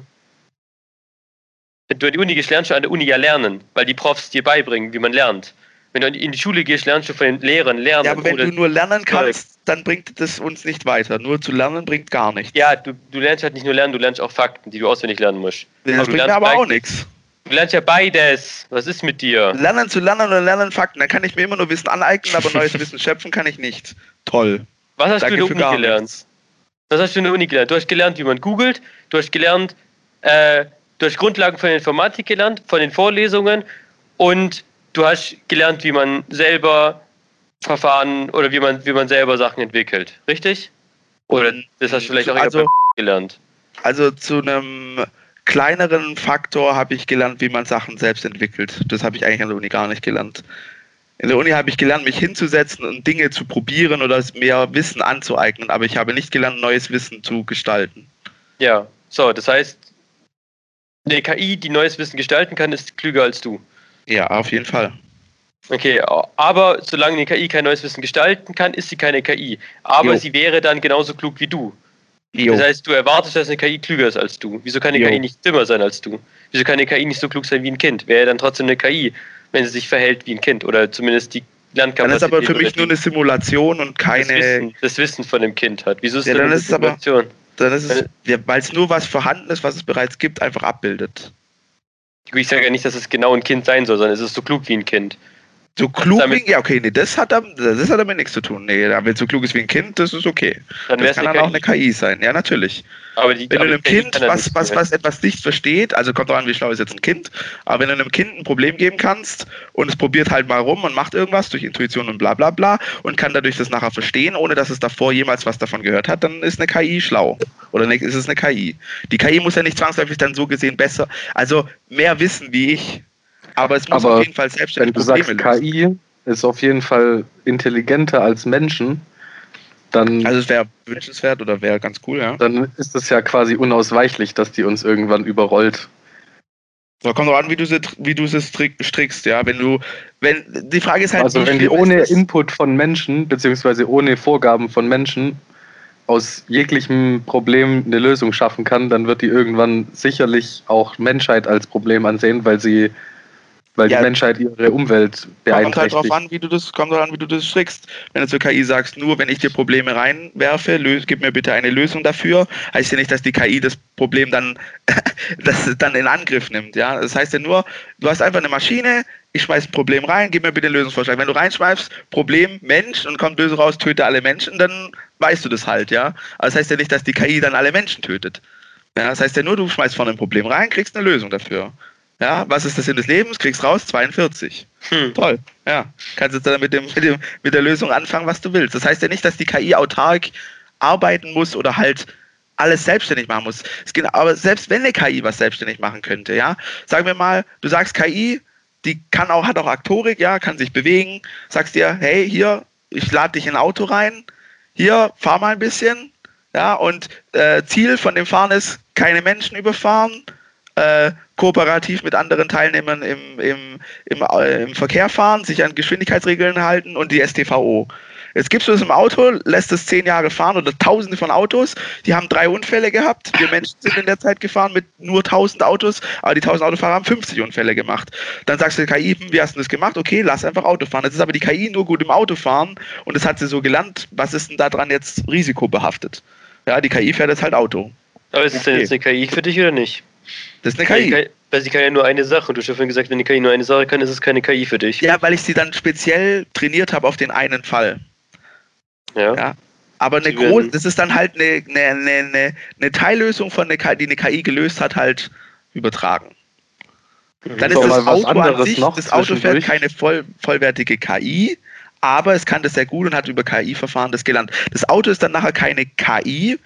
Wenn du an die Uni gehst, lernst du an der Uni ja lernen, weil die Profs dir beibringen, wie man lernt. Wenn du in die Schule gehst, lernst du von den Lehrern lernen. Ja, aber wenn du nur lernen kannst, dann bringt das uns nicht weiter. Nur zu lernen bringt gar nichts. Ja, du, du lernst halt nicht nur lernen, du lernst auch Fakten, die du auswendig lernen musst. Das bringt mir aber auch nichts. Du lernst ja beides. Was ist mit dir? Lernen zu lernen oder lernen Fakten. Dann kann ich mir immer nur Wissen aneignen, aber neues *laughs* Wissen schöpfen kann ich nicht. Toll. Was hast Danke du in der Uni gelernt? Was hast du in der Uni gelernt? Du hast gelernt, wie man googelt. Du hast gelernt, äh, du hast Grundlagen von der Informatik gelernt, von den Vorlesungen. Und du hast gelernt, wie man selber Verfahren oder wie man, wie man selber Sachen entwickelt. Richtig? Oder das hast du vielleicht auch Also- also, gelernt. Also zu einem kleineren Faktor habe ich gelernt, wie man Sachen selbst entwickelt. Das habe ich eigentlich an der Uni gar nicht gelernt. In der Uni habe ich gelernt, mich hinzusetzen und Dinge zu probieren oder mehr Wissen anzueignen, aber ich habe nicht gelernt, neues Wissen zu gestalten. Ja. So, das heißt, eine KI, die neues Wissen gestalten kann, ist klüger als du. Ja, auf jeden Fall. Okay, aber solange eine KI kein neues Wissen gestalten kann, ist sie keine KI. Aber Jo. sie wäre dann genauso klug wie du. Jo. Das heißt, du erwartest, dass eine KI klüger ist als du. Wieso kann eine Jo. KI nicht dümmer sein als du? Wieso kann eine KI nicht so klug sein wie ein Kind? Wäre dann trotzdem eine KI, wenn sie sich verhält wie ein Kind oder zumindest die dann ist Lernkapazität aber für mich nur eine Simulation und das, keine. Wissen, das Wissen von dem Kind hat. Wieso ist Ja, dann eine ist es aber- Simulation? Dann ist es, weil es nur was vorhanden ist, was es bereits gibt, einfach abbildet. Ich sage ja nicht, dass es genau ein Kind sein soll, sondern es ist so klug wie ein Kind. So klug Damit- wie, ja okay, nee, das hat, das hat damit nichts zu tun. Nee, wenn es so klug ist wie ein Kind, das ist okay. Dann Das kann dann auch eine KI sein, ja natürlich. Aber die, Wenn du einem Kind, was, was, was etwas nicht versteht, also kommt drauf an, wie schlau ist jetzt ein Kind, aber wenn du einem Kind ein Problem geben kannst und es probiert halt mal rum und macht irgendwas durch Intuition und bla bla bla und kann dadurch das nachher verstehen, ohne dass es davor jemals was davon gehört hat, dann ist eine KI schlau. Oder ne- ist es eine KI. Die KI muss ja nicht zwangsläufig dann so gesehen besser, also mehr wissen wie ich. Aber es muss Aber auf jeden Fall Wenn selbstständig du sagst, Probleme lösen. KI ist auf jeden Fall intelligenter als Menschen, dann, Also es wäre wünschenswert oder wäre ganz cool, ja. dann ist es ja quasi unausweichlich, dass die uns irgendwann überrollt. So, kommt drauf an, wie du sie, wie du sie strick- strickst, ja. Wenn du, wenn, die Frage ist halt, Also wenn die ohne? Input von Menschen, beziehungsweise ohne Vorgaben von Menschen aus jeglichem Problem eine Lösung schaffen kann, dann wird die irgendwann sicherlich auch Menschheit als Problem ansehen, weil sie, weil Ja. die Menschheit ihre Umwelt Kommt halt beeinträchtigt. drauf an, wie du das, kommt drauf an, wie du das strickst. Wenn du zur KI sagst, nur wenn ich dir Probleme reinwerfe, löse, gib mir bitte eine Lösung dafür, heißt ja nicht, dass die KI das Problem dann, *laughs* das dann in Angriff nimmt, ja. Das heißt ja nur, du hast einfach eine Maschine, ich schmeiß ein Problem rein, gib mir bitte einen Lösungsvorschlag. Wenn du reinschmeißt, Problem, Mensch und kommt Lösung raus, töte alle Menschen, dann weißt du das halt, ja. Aber das heißt ja nicht, dass die KI dann alle Menschen tötet. Ja, das heißt ja nur, du schmeißt vorne ein Problem rein, kriegst eine Lösung dafür. Ja, was ist der Sinn des Lebens? Kriegst raus 42. Hm. Toll, ja. Kannst jetzt dann mit, dem, mit, dem, mit der Lösung anfangen, was du willst. Das heißt ja nicht, dass die KI autark arbeiten muss oder halt alles selbstständig machen muss. Es geht, aber selbst wenn eine KI was selbstständig machen könnte, ja, sagen wir mal, du sagst KI, die kann auch, hat auch Aktorik, ja, kann sich bewegen, sagst dir, hey, hier, ich lade dich in ein Auto rein, hier, fahr mal ein bisschen, ja, und äh, Ziel von dem Fahren ist, keine Menschen überfahren, äh, kooperativ mit anderen Teilnehmern im, im, im, äh, im Verkehr fahren, sich an Geschwindigkeitsregeln halten und die STVO. Jetzt gibst du es im Auto, lässt es zehn Jahre fahren oder tausende von Autos, die haben drei Unfälle gehabt. Wir Menschen sind in der Zeit gefahren mit nur tausend Autos, aber die tausend Autofahrer haben 50 Unfälle gemacht. Dann sagst du der KI, wie hast du das gemacht? Okay, lass einfach Auto fahren. Jetzt ist aber die KI nur gut im Autofahren und das hat sie so gelernt. Was ist denn da dran jetzt risikobehaftet? Ja, die KI fährt jetzt halt Auto. Aber ist es denn jetzt eine KI für dich oder nicht? Das ist eine Weil KI. KI. Weil sie kann ja nur eine Sache. Und du hast ja vorhin gesagt, wenn die KI nur eine Sache kann, ist es keine KI für dich. Ja, weil ich sie dann speziell trainiert habe auf den einen Fall. Ja. Ja. Aber eine große, das ist dann halt eine, eine, eine, eine, eine Teillösung von der KI, die eine KI gelöst hat, halt übertragen. Dann ist So, das Auto an anderes sich, noch das Auto fährt keine voll, vollwertige KI, aber es kann das sehr gut und hat über KI-Verfahren das gelernt. Das Auto ist dann nachher keine KI,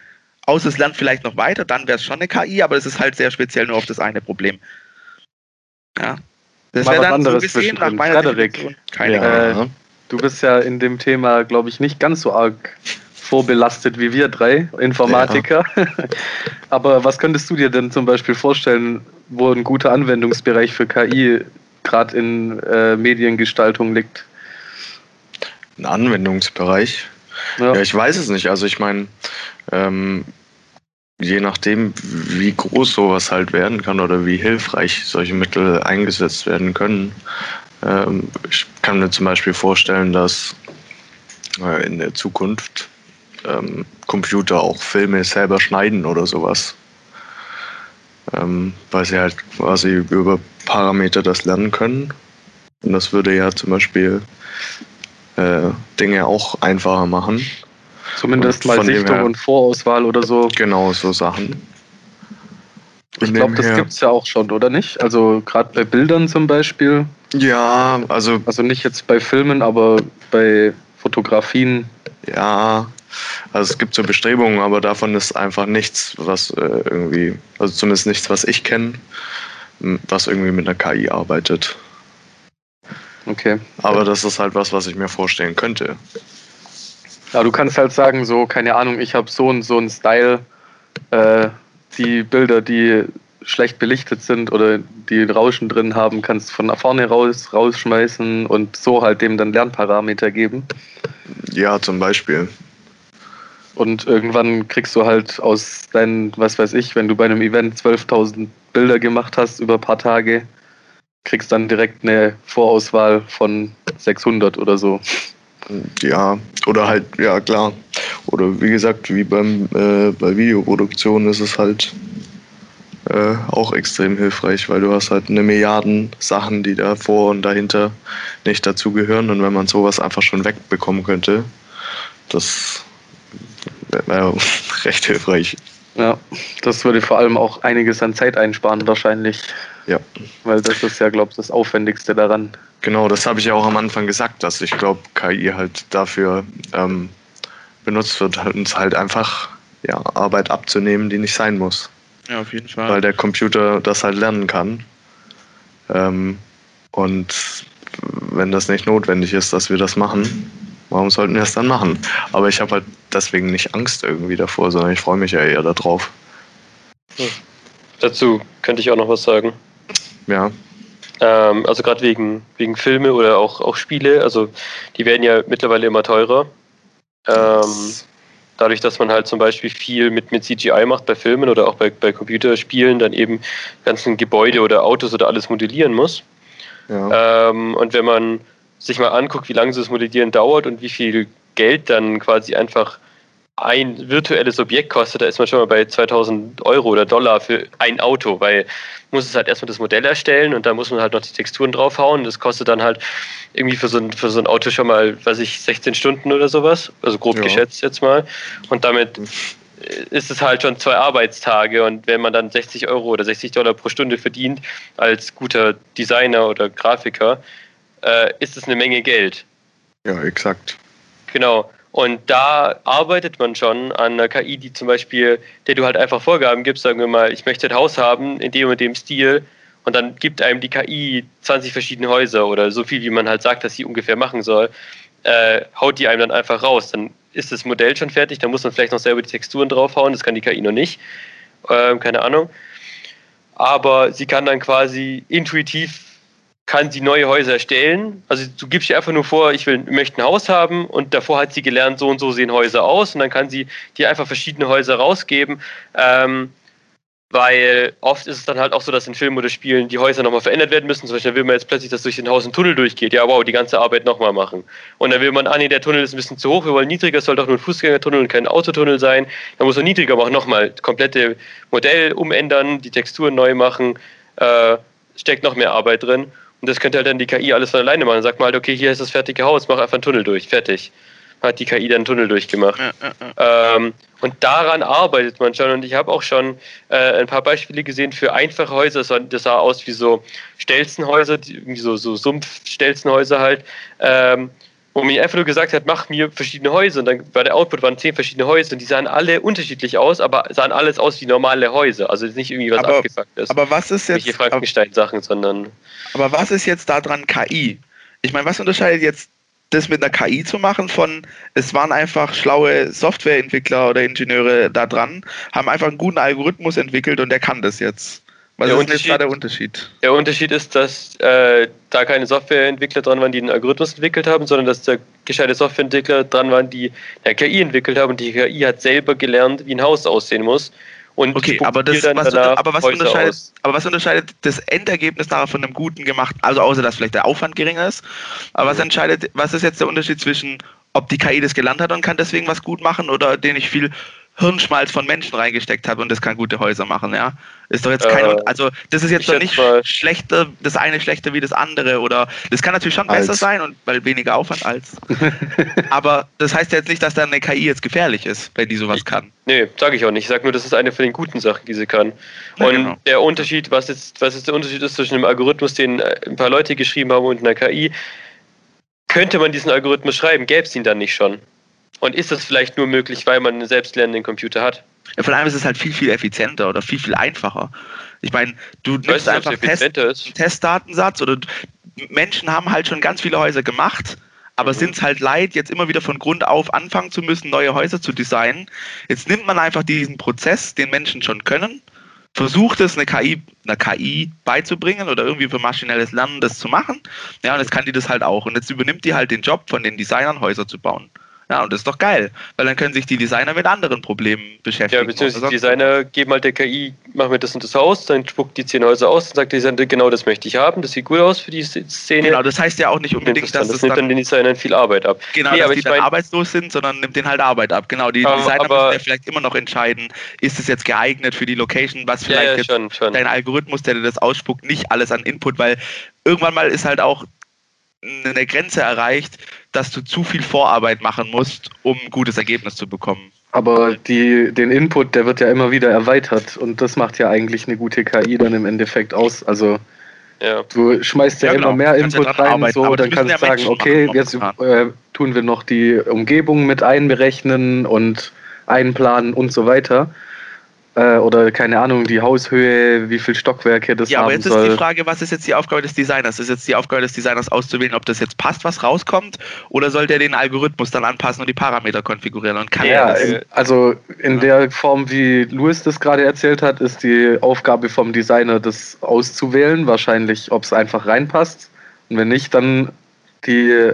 außer es lernt vielleicht noch weiter, dann wäre es schon eine KI, aber es ist halt sehr speziell nur auf das eine Problem. Ja. Das wäre dann so anderes gesehen nach meiner Frederik. Keine Ja. Äh, Du bist ja in dem Thema, glaube ich, nicht ganz so arg vorbelastet wie wir drei Informatiker. *laughs* Aber was könntest du dir denn zum Beispiel vorstellen, wo ein guter Anwendungsbereich für KI gerade in äh, Mediengestaltung liegt? Ein Anwendungsbereich. Ja. Ja, ich weiß es nicht. Also ich meine, ähm, je nachdem, wie groß sowas halt werden kann oder wie hilfreich solche Mittel eingesetzt werden können. Ähm, ich kann mir zum Beispiel vorstellen, dass äh, in der Zukunft ähm, Computer auch Filme selber schneiden oder sowas. ähm, weil sie halt quasi über Parameter das lernen können. Und das würde ja zum Beispiel äh, Dinge auch einfacher machen. Zumindest mal Sichtung her, und Vorauswahl oder so. Genau, so Sachen. Ich glaube, das gibt es ja auch schon, oder nicht? Also gerade bei Bildern zum Beispiel. Ja, also. Also nicht jetzt bei Filmen, aber bei Fotografien. Ja, also es gibt so Bestrebungen, aber davon ist einfach nichts, was äh, irgendwie, also zumindest nichts, was ich kenne, was irgendwie mit einer KI arbeitet. Okay. Aber das ist halt was, was ich mir vorstellen könnte. Ja, du kannst halt sagen, so, keine Ahnung, ich habe so und so einen Style, äh, die Bilder, die schlecht belichtet sind oder die Rauschen drin haben, kannst von vorne raus rausschmeißen und so halt dem dann Lernparameter geben. Ja, zum Beispiel. Und irgendwann kriegst du halt aus deinen, was weiß ich, wenn du bei einem Event 12.000 Bilder gemacht hast über ein paar Tage, kriegst dann direkt eine Vorauswahl von 600 oder so. Ja, oder halt, ja klar. Oder wie gesagt, wie beim, äh, bei Videoproduktion ist es halt äh, auch extrem hilfreich, weil du hast halt eine Milliarden Sachen, die davor und dahinter nicht dazugehören. Und wenn man sowas einfach schon wegbekommen könnte, das wäre *laughs* recht hilfreich. Ja, das würde vor allem auch einiges an Zeit einsparen wahrscheinlich. Ja. Weil das ist ja, glaube ich, das Aufwendigste daran. Genau, das habe ich ja auch am Anfang gesagt, dass ich glaube, KI halt dafür ähm, benutzt wird, uns halt einfach ja, Arbeit abzunehmen, die nicht sein muss. Ja, auf jeden Fall. Weil der Computer das halt lernen kann. Ähm, und wenn das nicht notwendig ist, dass wir das machen, warum sollten wir es dann machen? Aber ich habe halt deswegen nicht Angst irgendwie davor, sondern ich freue mich ja eher darauf. Hm. Dazu könnte ich auch noch was sagen. Ja. Ähm, also gerade wegen, wegen Filme oder auch, auch Spiele, also die werden ja mittlerweile immer teurer. Ähm, dadurch, dass man halt zum Beispiel viel mit, mit CGI macht bei Filmen oder auch bei, bei Computerspielen, dann eben ganzen Gebäude oder Autos oder alles modellieren muss. Ja. Ähm, und wenn man sich mal anguckt, wie lange so das Modellieren dauert und wie viel Geld dann quasi einfach ein virtuelles Objekt kostet, da ist man schon mal bei 2000 Euro oder Dollar für ein Auto, weil muss es halt erstmal das Modell erstellen und da muss man halt noch die Texturen draufhauen. Das kostet dann halt irgendwie für so ein, für so ein Auto schon mal, weiß ich, 16 Stunden oder sowas, also grob ja. geschätzt jetzt mal. Und damit ist es halt schon zwei Arbeitstage und wenn man dann 60 Euro oder 60 Dollar pro Stunde verdient als guter Designer oder Grafiker, äh, ist es eine Menge Geld. Ja, exakt. Genau. Und da arbeitet man schon an einer KI, die zum Beispiel, der du halt einfach Vorgaben gibst, sagen wir mal, ich möchte ein Haus haben in dem und dem Stil und dann gibt einem die KI 20 verschiedene Häuser oder so viel, wie man halt sagt, dass sie ungefähr machen soll, äh, haut die einem dann einfach raus. Dann ist das Modell schon fertig, dann muss man vielleicht noch selber die Texturen draufhauen, das kann die KI noch nicht, äh, keine Ahnung. Aber sie kann dann quasi intuitiv kann sie neue Häuser erstellen. Also du gibst ihr einfach nur vor, ich will, möchte ein Haus haben und davor hat sie gelernt, so und so sehen Häuser aus und dann kann sie dir einfach verschiedene Häuser rausgeben. Ähm, weil oft ist es dann halt auch so, dass in Filmen oder Spielen die Häuser nochmal verändert werden müssen. Zum Beispiel will man jetzt plötzlich, dass durch den Haus ein Tunnel durchgeht. Ja, wow, die ganze Arbeit nochmal machen. Und dann will man, ah nee, der Tunnel ist ein bisschen zu hoch, wir wollen niedriger, soll doch nur ein Fußgängertunnel und kein Autotunnel sein. Dann muss man niedriger machen, nochmal komplette Modell umändern, die Texturen neu machen, äh, steckt noch mehr Arbeit drin. Und das könnte halt dann die KI alles von alleine machen. Sagt man halt, okay, hier ist das fertige Haus, mach einfach einen Tunnel durch, fertig. Hat die KI dann einen Tunnel durchgemacht. Ähm, und daran arbeitet man schon. Und ich habe auch schon äh, ein paar Beispiele gesehen für einfache Häuser. Das sah, das sah aus wie so Stelzenhäuser, wie so, so Sumpfstelzenhäuser halt. Ähm, wo mir einfach nur gesagt hat, mach mir verschiedene Häuser. Und dann war der Output waren zehn verschiedene Häuser und die sahen alle unterschiedlich aus, aber sahen alles aus wie normale Häuser. Also nicht irgendwie was aber, abgefuckt Aber was ist jetzt. Nicht Frankenstein-Sachen, sondern. Aber was ist jetzt daran KI? Ich meine, was unterscheidet jetzt das mit einer KI zu machen von, es waren einfach schlaue Softwareentwickler oder Ingenieure da dran, haben einfach einen guten Algorithmus entwickelt und der kann das jetzt. Was der ist jetzt da der Unterschied? Der Unterschied ist, dass äh, da keine Softwareentwickler dran waren, die einen Algorithmus entwickelt haben, sondern dass da gescheite Softwareentwickler dran waren, die eine KI entwickelt haben und die KI hat selber gelernt, wie ein Haus aussehen muss. Und okay, aber, das, was, aber, was unterscheidet, aber was unterscheidet das Endergebnis nachher von einem guten gemacht, also außer dass vielleicht der Aufwand geringer ist, aber was entscheidet, was ist jetzt der Unterschied zwischen, ob die KI das gelernt hat und kann deswegen was gut machen oder den ich viel Hirnschmalz von Menschen reingesteckt hat und das kann gute Häuser machen, ja. Ist doch jetzt kein, äh, also das ist jetzt doch nicht schlechter, das eine schlechter wie das andere oder das kann natürlich schon als. besser sein und weil weniger Aufwand als. *laughs* aber das heißt jetzt nicht, dass dann eine KI jetzt gefährlich ist, wenn die sowas kann. Nee, sage ich auch nicht. Ich sage nur, das ist eine von den guten Sachen, die sie kann. Ja, und genau. der Unterschied, was jetzt, was jetzt der Unterschied ist zwischen einem Algorithmus, den äh, ein paar Leute geschrieben haben und einer KI, könnte man diesen Algorithmus schreiben, gäbe es ihn dann nicht schon. Und ist das vielleicht nur möglich, weil man einen selbstlernenden Computer hat? Ja, vor allem ist es halt viel, viel effizienter oder viel, viel einfacher. Ich meine, du nimmst weißt, einfach Test, einen Testdatensatz oder Menschen haben halt schon ganz viele Häuser gemacht, aber mhm. sind es halt leid, jetzt immer wieder von Grund auf anfangen zu müssen, neue Häuser zu designen. Jetzt nimmt man einfach diesen Prozess, den Menschen schon können, versucht es eine KI, einer KI beizubringen oder irgendwie für maschinelles Lernen das zu machen. Ja, und jetzt kann die das halt auch. Und jetzt übernimmt die halt den Job von den Designern, Häuser zu bauen. Ja, und das ist doch geil, weil dann können sich die Designer mit anderen Problemen beschäftigen. Ja, beziehungsweise die Designer geben halt der KI, machen wir das und das Haus, dann spuckt die zehn Häuser aus und sagt der Designer, genau das möchte ich haben, das sieht gut aus für die Szene. Genau, das heißt ja auch nicht unbedingt, das dass das, das nimmt dann den Designern viel Arbeit ab. Genau, nee, dass aber die dann arbeitslos sind, sondern nimmt den halt Arbeit ab. Genau, die aber, Designer aber, müssen ja vielleicht immer noch entscheiden, ist es jetzt geeignet für die Location, was vielleicht ja, ja, schon, schon. dein Algorithmus, der dir das ausspuckt, nicht alles an Input, weil irgendwann mal ist halt auch eine Grenze erreicht, dass du zu viel Vorarbeit machen musst, um ein gutes Ergebnis zu bekommen. Aber die, den Input, der wird ja immer wieder erweitert und das macht ja eigentlich eine gute KI dann im Endeffekt aus. Also ja. du schmeißt ja, ja immer genau. mehr Input ja rein, arbeiten, so dann kannst du sagen, okay, jetzt äh, tun wir noch die Umgebung mit einberechnen und einplanen und so weiter. Äh, oder keine Ahnung, die Haushöhe, wie viele Stockwerke das ja, haben soll. Ja, aber jetzt soll. ist die Frage, was ist jetzt die Aufgabe des Designers? Ist jetzt die Aufgabe des Designers auszuwählen, ob das jetzt passt, was rauskommt, oder soll der den Algorithmus dann anpassen und die Parameter konfigurieren und kann ja, das? also in ja. der Form, wie Louis das gerade erzählt hat, ist die Aufgabe vom Designer, das auszuwählen, wahrscheinlich, ob es einfach reinpasst. Und wenn nicht, dann die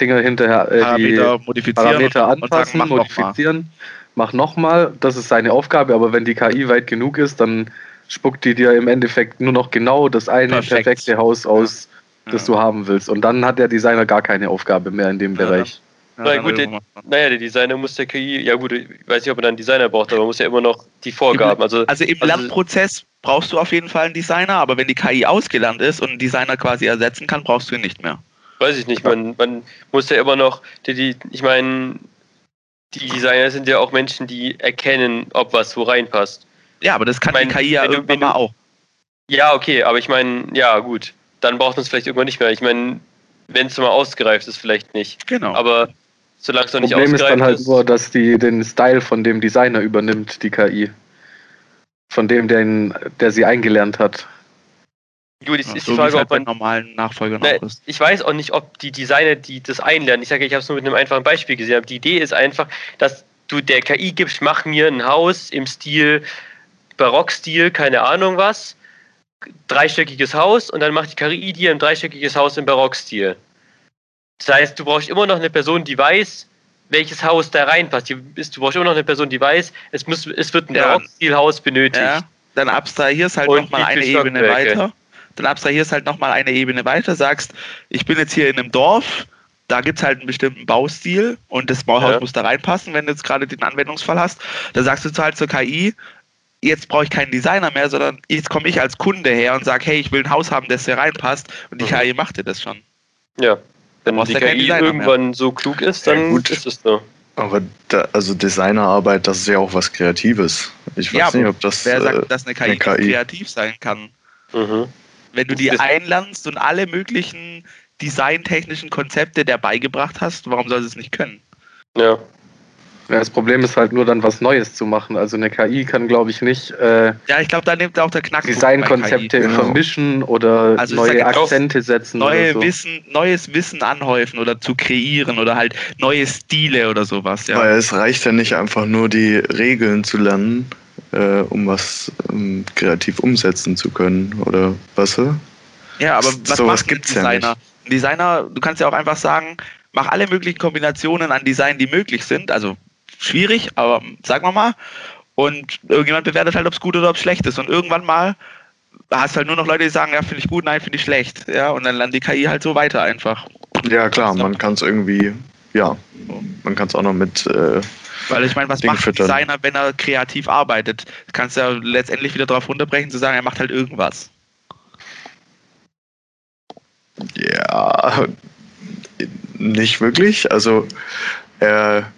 Dinge hinterher, äh, Parameter die modifizieren Parameter anpassen, sagen, modifizieren mach nochmal, das ist seine Aufgabe, aber wenn die KI weit genug ist, dann spuckt die dir im Endeffekt nur noch genau das eine Perfekt. perfekte Haus aus, ja. das ja. du haben willst. Und dann hat der Designer gar keine Aufgabe mehr in dem ja, Bereich. Ja, Na gut, der, naja, der Designer muss der KI, ja gut, ich weiß nicht, ob er dann einen Designer braucht, aber man muss ja immer noch die Vorgaben. Also, also im also Lernprozess brauchst du auf jeden Fall einen Designer, aber wenn die KI ausgelernt ist und einen Designer quasi ersetzen kann, brauchst du ihn nicht mehr. Weiß ich nicht, man, man muss ja immer noch, die, die, ich meine, die Designer sind ja auch Menschen, die erkennen, ob was wo reinpasst. Ja, aber das kann ich mein, die KI ja irgendwann du, mal auch. Ja, okay, aber ich meine, ja, gut. Dann braucht man es vielleicht irgendwann nicht mehr. Ich meine, wenn es mal ausgereift ist, vielleicht nicht. Genau. Aber solange es noch nicht ausgereift ist. Problem ist dann halt ist, nur, dass die den Style von dem Designer übernimmt, die KI. Von dem, den, der sie eingelernt hat. Gut, jetzt ist so die Frage, halt ob man normalen Nachfolger noch ist. Ich weiß auch nicht, ob die Designer, die das einlernen, ich sage, ich habe es nur mit einem einfachen Beispiel gesehen, aber die Idee ist einfach, dass du der KI gibst, mach mir ein Haus im Stil Barockstil, keine Ahnung was, dreistöckiges Haus und dann macht die KI dir ein dreistöckiges Haus im Barockstil. Das heißt, du brauchst immer noch eine Person, die weiß, welches Haus da reinpasst. Du brauchst immer noch eine Person, die weiß, es, muss, es wird ein ja. Barockstilhaus benötigt. Ja. Dann abstrahierst halt nochmal eine Ebene weiter dann abstrahierst halt nochmal eine Ebene weiter, sagst, ich bin jetzt hier in einem Dorf, da gibt es halt einen bestimmten Baustil und das Bauhaus ja. muss da reinpassen, wenn du jetzt gerade den Anwendungsfall hast. Da sagst du halt zur KI, jetzt brauche ich keinen Designer mehr, sondern jetzt komme ich als Kunde her und sage, hey, ich will ein Haus haben, das hier reinpasst und die mhm. KI macht dir das schon. Ja, wenn die KI irgendwann mehr. so klug ist, dann ja, gut. ist es so. Aber da, also Designerarbeit, das ist ja auch was Kreatives. Ich weiß ja, nicht, ob das. Wer sagt, dass eine KI, eine KI kreativ sein kann? Mhm. Wenn du die einlernst und alle möglichen designtechnischen Konzepte der beigebracht hast, warum soll sie es nicht können? Ja. Ja, das Problem ist halt nur dann was Neues zu machen. Also eine KI kann, glaube ich, nicht. Äh, ja, ich glaube, da nimmt auch der Knack. Designkonzepte genau. vermischen oder also neue Akzente setzen. Neue so. Wissen, neues Wissen anhäufen oder zu kreieren oder halt neue Stile oder sowas. Ja. Weil es reicht ja nicht einfach nur die Regeln zu lernen, äh, um was ähm, kreativ umsetzen zu können, oder was? Ja, aber was so macht ein Designer? Ja ein Designer, du kannst ja auch einfach sagen, mach alle möglichen Kombinationen an Design, die möglich sind. Also schwierig, aber sagen wir mal. Und irgendjemand bewertet halt, ob es gut oder ob es schlecht ist. Und irgendwann mal hast halt nur noch Leute, die sagen, ja, finde ich gut, nein, finde ich schlecht. Ja, und dann lernt die KI halt so weiter einfach. Ja, klar, man kann es irgendwie, ja, Man kann es auch noch mit. Äh, Weil ich meine, was Ding macht ein. Designer, wenn er kreativ arbeitet? Du kannst ja letztendlich wieder darauf runterbrechen, zu sagen, er macht halt irgendwas. ja, nicht wirklich. Also, er.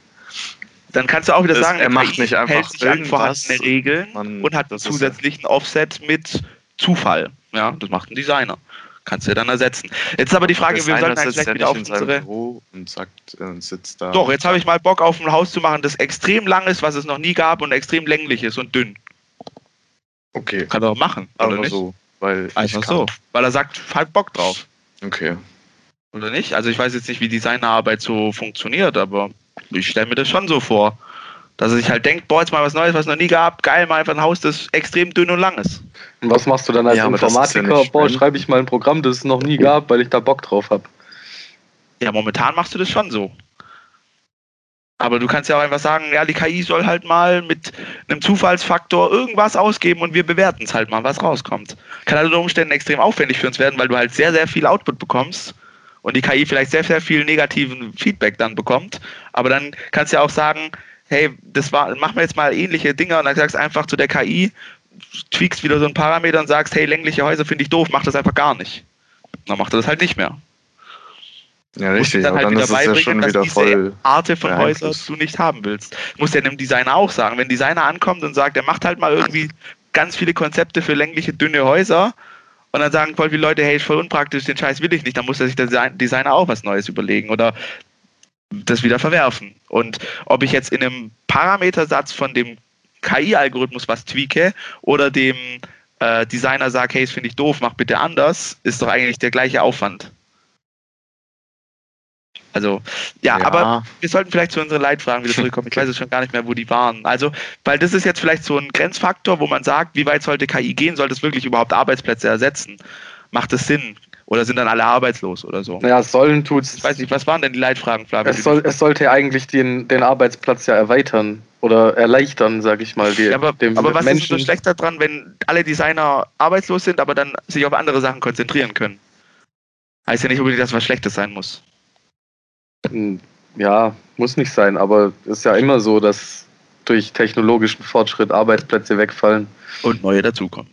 Dann kannst du auch wieder Das- sagen, er macht nicht einfach hält sich an vorhandene Regeln man- und hat einen das ist zusätzlichen Offset mit Zufall. Ja, das macht ein Designer. Kannst du ja dann ersetzen. Jetzt ist aber die Frage, wir Designer sollten eigentlich sitzt vielleicht ja wieder auf unsere. Büro und sagt, äh, sitzt da. Doch, jetzt habe ich mal Bock auf ein Haus zu machen, das extrem lang ist, was es noch nie gab und extrem länglich ist und dünn. Okay, Kann er auch machen, oder nicht? so. Weil Einfach so. Weil er sagt, halt Bock drauf. Okay. Oder nicht? Also ich weiß jetzt nicht, wie Designarbeit so funktioniert, aber ich stelle mir das schon so vor. Dass er sich halt denkt, boah, jetzt mal was Neues, was es noch nie gab, geil, mal einfach ein Haus, das extrem dünn und lang ist. Und was machst du dann als Ja, ja Informatiker? nicht Boah, schreibe ich mal ein Programm, das es noch nie gab, weil ich da Bock drauf habe. Ja, momentan machst du das schon so. Aber du kannst ja auch einfach sagen, ja, die KI soll halt mal mit einem Zufallsfaktor irgendwas ausgeben und wir bewerten es halt mal, was rauskommt. Kann halt unter Umständen extrem aufwendig für uns werden, weil du halt sehr, sehr viel Output bekommst und die KI vielleicht sehr, sehr viel negativen Feedback dann bekommt. Aber dann kannst du ja auch sagen, hey, das war, machen wir jetzt mal ähnliche Dinge und dann sagst du einfach zu der KI, tweakst wieder so einen Parameter und sagst, hey, längliche Häuser finde ich doof, mach das einfach gar nicht. Dann macht er das halt nicht mehr. Ja, richtig. dann Aber halt dann wieder ist es ja beibringen, schon dass wieder diese voll. Arte von Häusern du nicht haben willst. Muss ja einem Designer auch sagen. Wenn ein Designer ankommt und sagt, er macht halt mal irgendwie ganz viele Konzepte für längliche, dünne Häuser und dann sagen voll viele Leute, hey, ist voll unpraktisch, den Scheiß will ich nicht, dann muss er sich der Design- Designer auch was Neues überlegen oder das wieder verwerfen. Und ob ich jetzt in einem Parametersatz von dem KI-Algorithmus was tweake oder dem äh, Designer sage, hey, das finde ich doof, mach bitte anders, ist doch eigentlich der gleiche Aufwand. Also, ja, Ja. aber wir sollten vielleicht zu unseren Leitfragen wieder zurückkommen. Ich weiß jetzt schon gar nicht mehr, wo die waren. Also, weil das ist jetzt vielleicht so ein Grenzfaktor, wo man sagt, wie weit sollte KI gehen? Sollte es wirklich überhaupt Arbeitsplätze ersetzen? Macht es Sinn? Oder sind dann alle arbeitslos oder so? Naja, sollen tut's. Ich weiß nicht, was waren denn die Leitfragen, Flavio? Es, soll, es sollte eigentlich den, den Arbeitsplatz ja erweitern oder erleichtern, sag ich mal. Die, Ja, aber, dem aber was ist Menschen. so schlecht daran, wenn alle Designer arbeitslos sind, aber dann sich auf andere Sachen konzentrieren können? Heißt ja nicht unbedingt, dass was Schlechtes sein muss. Hm, Ja, muss nicht sein, aber es ist ja immer so, dass durch technologischen Fortschritt Arbeitsplätze wegfallen Und neue dazukommen.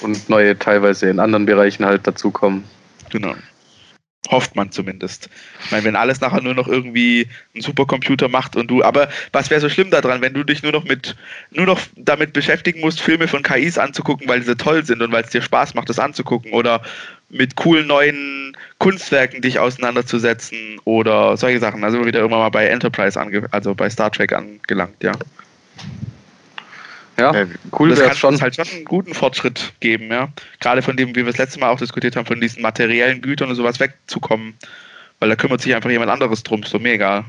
und neue teilweise in anderen Bereichen halt dazukommen. Genau. Hofft man zumindest. Ich meine, wenn alles nachher nur noch irgendwie ein Supercomputer macht und du, aber was wäre so schlimm daran, wenn du dich nur noch mit, nur noch damit beschäftigen musst, Filme von KIs anzugucken, weil sie toll sind und weil es dir Spaß macht, das anzugucken oder mit coolen neuen Kunstwerken dich auseinanderzusetzen oder solche Sachen. Also wieder irgendwann mal bei Enterprise ange, also bei Star Trek angelangt, ja. Ja, Ja, cool das wäre kann schon. es halt schon einen guten Fortschritt geben, ja. Gerade von dem, wie wir das letzte Mal auch diskutiert haben, von diesen materiellen Gütern und sowas wegzukommen. Weil da kümmert sich einfach jemand anderes drum, ist doch mir egal.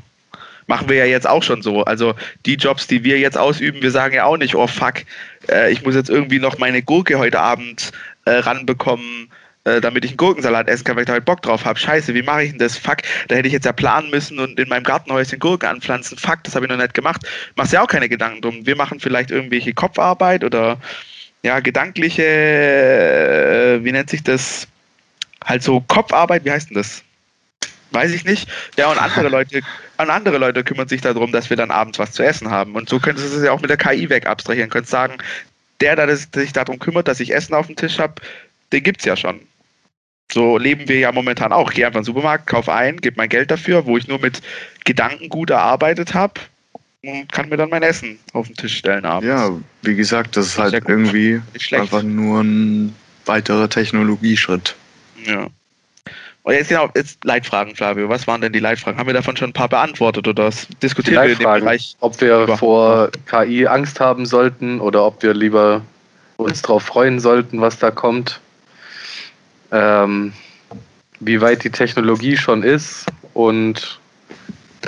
Machen wir ja jetzt auch schon so. Also die Jobs, die wir jetzt ausüben, wir sagen ja auch nicht, oh fuck, äh, ich muss jetzt irgendwie noch meine Gurke heute Abend äh, ranbekommen, äh, damit ich einen Gurkensalat essen kann, weil ich da halt Bock drauf habe. Scheiße, wie mache ich denn das? Fuck, da hätte ich jetzt ja planen müssen und in meinem Gartenhäuschen Gurken anpflanzen. Fuck, das habe ich noch nicht gemacht. Machst ja auch keine Gedanken drum. Wir machen vielleicht irgendwelche Kopfarbeit oder ja, gedankliche, äh, wie nennt sich das? Halt so Kopfarbeit, wie heißt denn das? Weiß ich nicht. Ja, und andere *laughs* Leute, und andere Leute kümmern sich darum, dass wir dann abends was zu essen haben. Und so könntest du es ja auch mit der KI weg abstrahieren. Könntest sagen, der, der sich darum kümmert, dass ich Essen auf dem Tisch habe, den gibt's ja schon. So leben wir ja momentan auch. Ich gehe einfach in den Supermarkt, kaufe ein, gebe mein Geld dafür, wo ich nur mit Gedanken gut erarbeitet habe und kann mir dann mein Essen auf den Tisch stellen abends. Ja, wie gesagt, das ist halt irgendwie einfach nur ein weiterer Technologieschritt. Ja. Und jetzt genau, jetzt Leitfragen, Flavio. Was waren denn die Leitfragen? Haben wir davon schon ein paar beantwortet oder diskutieren wir in dem Bereich? ob wir über- vor KI Angst haben sollten oder ob wir lieber uns darauf freuen sollten, was da kommt. Ähm, wie weit die Technologie schon ist und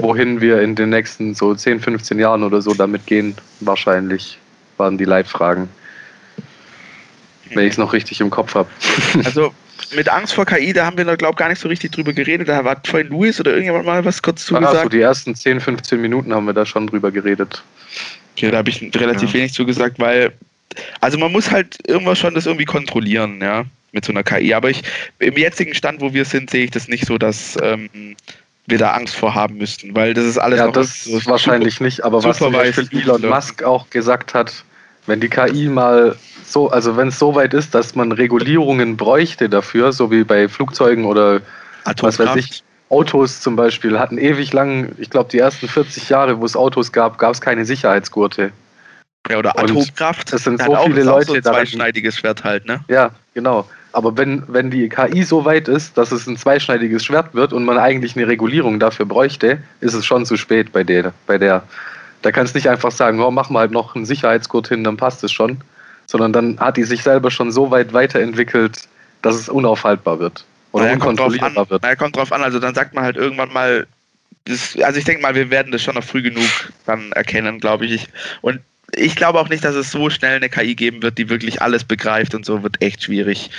wohin wir in den nächsten so 10, 15 Jahren oder so damit gehen, wahrscheinlich waren die Leitfragen, wenn ich es noch richtig im Kopf habe. *laughs* Also mit Angst vor KI, da haben wir, glaube ich, gar nicht so richtig drüber geredet. Da hat vorhin Luis oder irgendjemand mal was kurz Also zugesagt. die ersten 10, 15 Minuten haben wir da schon drüber geredet. Okay, da habe ich relativ Ja. wenig zugesagt, weil, also man muss halt irgendwas schon das irgendwie kontrollieren, ja, mit so einer KI. Aber ich, im jetzigen Stand, wo wir sind, sehe ich das nicht so, dass ähm, wir da Angst vor haben müssten, weil das ist alles Ja, noch das so wahrscheinlich nicht, aber was zum Beispiel Elon. Musk auch gesagt hat, wenn die KI mal so, also wenn es so weit ist, dass man Regulierungen bräuchte dafür, so wie bei Flugzeugen oder was weiß Atomkraft. ich, Autos zum Beispiel, hatten ewig lang, ich glaube die ersten 40 Jahre, wo es Autos gab, gab es keine Sicherheitsgurte. Ja, oder Atomkraft. es sind so viele Leute so ein zweischneidiges Schwert halt, ne? Ja, genau. Aber wenn, wenn die KI so weit ist, dass es ein zweischneidiges Schwert wird und man eigentlich eine Regulierung dafür bräuchte, ist es schon zu spät bei der. Bei der. Da kannst du nicht einfach sagen, oh, mach mal halt noch einen Sicherheitsgurt hin, dann passt es schon. Sondern dann hat die sich selber schon so weit weiterentwickelt, dass es unaufhaltbar wird. Oder Naja, kommt unkontrollierbar wird. Naja, kommt drauf an. Also dann sagt man halt irgendwann mal, das, also ich denke mal, wir werden das schon noch früh genug dann erkennen, glaube ich. Und ich glaube auch nicht, dass es so schnell eine KI geben wird, die wirklich alles begreift und so wird echt schwierig.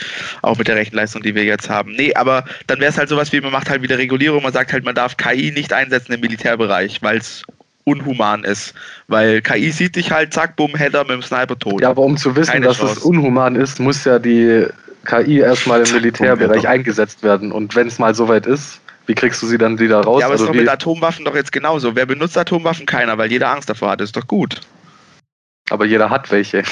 Auch mit der Rechenleistung, die wir jetzt haben. Nee, aber dann wäre es halt sowas wie, man macht halt wieder Regulierung, man sagt halt, man darf KI nicht einsetzen im Militärbereich, weil es unhuman ist. Weil KI sieht dich halt, zack, bumm, Header mit dem Sniper tot. Ja, aber um zu wissen, Keine dass Chance. es unhuman ist, muss ja die KI erstmal im Zack, Militärbereich bumm, eingesetzt werden. Und wenn es mal so weit ist, wie kriegst du sie dann wieder raus? Ja, aber es ist Also doch mit Atomwaffen doch jetzt genauso. Wer benutzt Atomwaffen? Keiner, weil jeder Angst davor hat. ist doch gut. Aber jeder hat welche.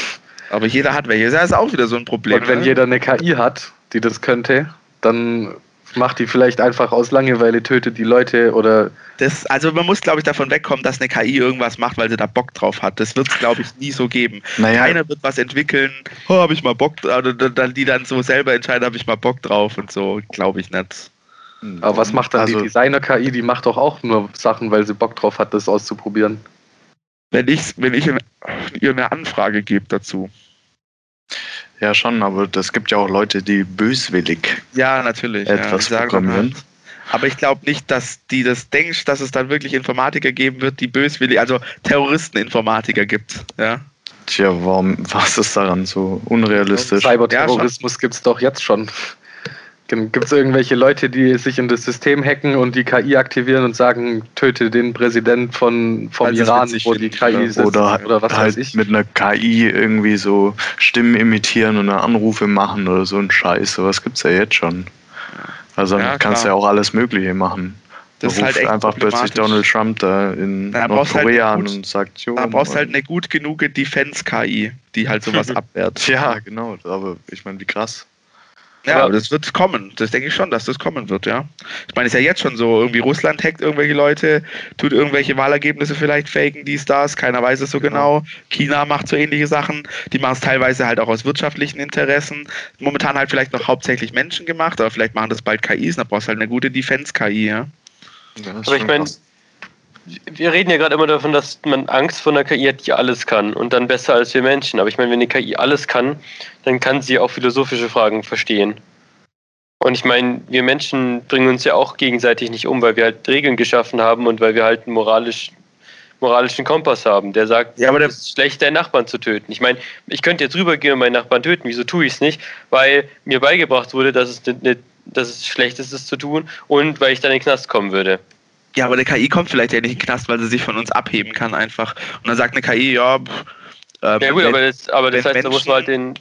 Aber jeder hat welche. Das ist auch wieder so ein Problem. Und wenn ne? jeder eine KI hat, die das könnte, dann macht die vielleicht einfach aus Langeweile, tötet die Leute oder das, also man muss, glaube ich, davon wegkommen, dass eine KI irgendwas macht, weil sie da Bock drauf hat. Das wird es, glaube ich, nie so geben. Naja, Keiner wird was entwickeln, oh, habe ich mal Bock, oder dann- die dann so selber entscheiden, habe ich mal Bock drauf und so, glaube ich nicht. aber was macht dann also, die Designer-KI? Die macht doch auch nur Sachen, weil sie Bock drauf hat, das auszuprobieren. Wenn ich, wenn ich ihr eine Anfrage gebe dazu. Ja, schon, aber es gibt ja auch Leute, die böswillig Ja, natürlich. etwas ja, programmieren. halt, aber ich glaube nicht, dass die das denkst, dass es dann wirklich Informatiker geben wird, die böswillig, also Terroristen-Informatiker gibt. Ja. Tja, warum, was ist daran so unrealistisch? Cyberterrorismus gibt es doch jetzt schon. Gibt es irgendwelche Leute, die sich in das System hacken und die KI aktivieren und sagen, töte den Präsident von, vom es Iran, wo die KI oder- sitzt Oder, oder was halt weiß ich? mit einer KI irgendwie so Stimmen imitieren und Anrufe machen oder so ein Scheiß. Sowas gibt's ja jetzt schon. Also dann Ja, kannst du klar. ja auch alles Mögliche machen. Das ist Ruft halt echt einfach plötzlich. Donald Trump da in Da halt Nordkorea eine an gut- und sagt, jo, Da brauchst du halt Mann. eine gut genug Defense-KI, die halt sowas *laughs* abwehrt. Ja, genau. Aber ich meine, wie krass. Ja, Aber- das wird kommen. Das denke ich schon, dass das kommen wird, ja. Ich meine, ist ja jetzt schon so. Irgendwie Russland hackt irgendwelche Leute, tut irgendwelche Wahlergebnisse vielleicht faken, dies, das, keiner weiß es so genau. China macht so ähnliche Sachen. Die machen es teilweise halt auch aus wirtschaftlichen Interessen. Momentan halt vielleicht noch hauptsächlich Menschen gemacht, aber vielleicht machen das bald KIs, dann brauchst du halt eine gute Defense-KI, ja. Ja, Aber ich meine. Wir reden ja gerade immer davon, dass man Angst vor einer KI hat, die alles kann und dann besser als wir Menschen. Aber ich meine, wenn eine KI alles kann, dann kann sie auch philosophische Fragen verstehen. Und ich meine, wir Menschen bringen uns ja auch gegenseitig nicht um, weil wir halt Regeln geschaffen haben und weil wir halt einen moralisch, moralischen Kompass haben, der sagt, Ja, aber der- es ist schlecht, deinen Nachbarn zu töten. Ich meine, ich könnte jetzt rübergehen und meinen Nachbarn töten. Wieso tue ich es nicht? Weil mir beigebracht wurde, dass es, nicht, dass es schlecht ist, es zu tun und weil ich dann in den Knast kommen würde. Ja, aber eine KI kommt vielleicht ja nicht in den Knast, weil sie sich von uns abheben kann einfach. Und dann sagt eine KI, ja, pff, ähm, Ja gut, wenn- aber das, aber das heißt, da muss man halt den,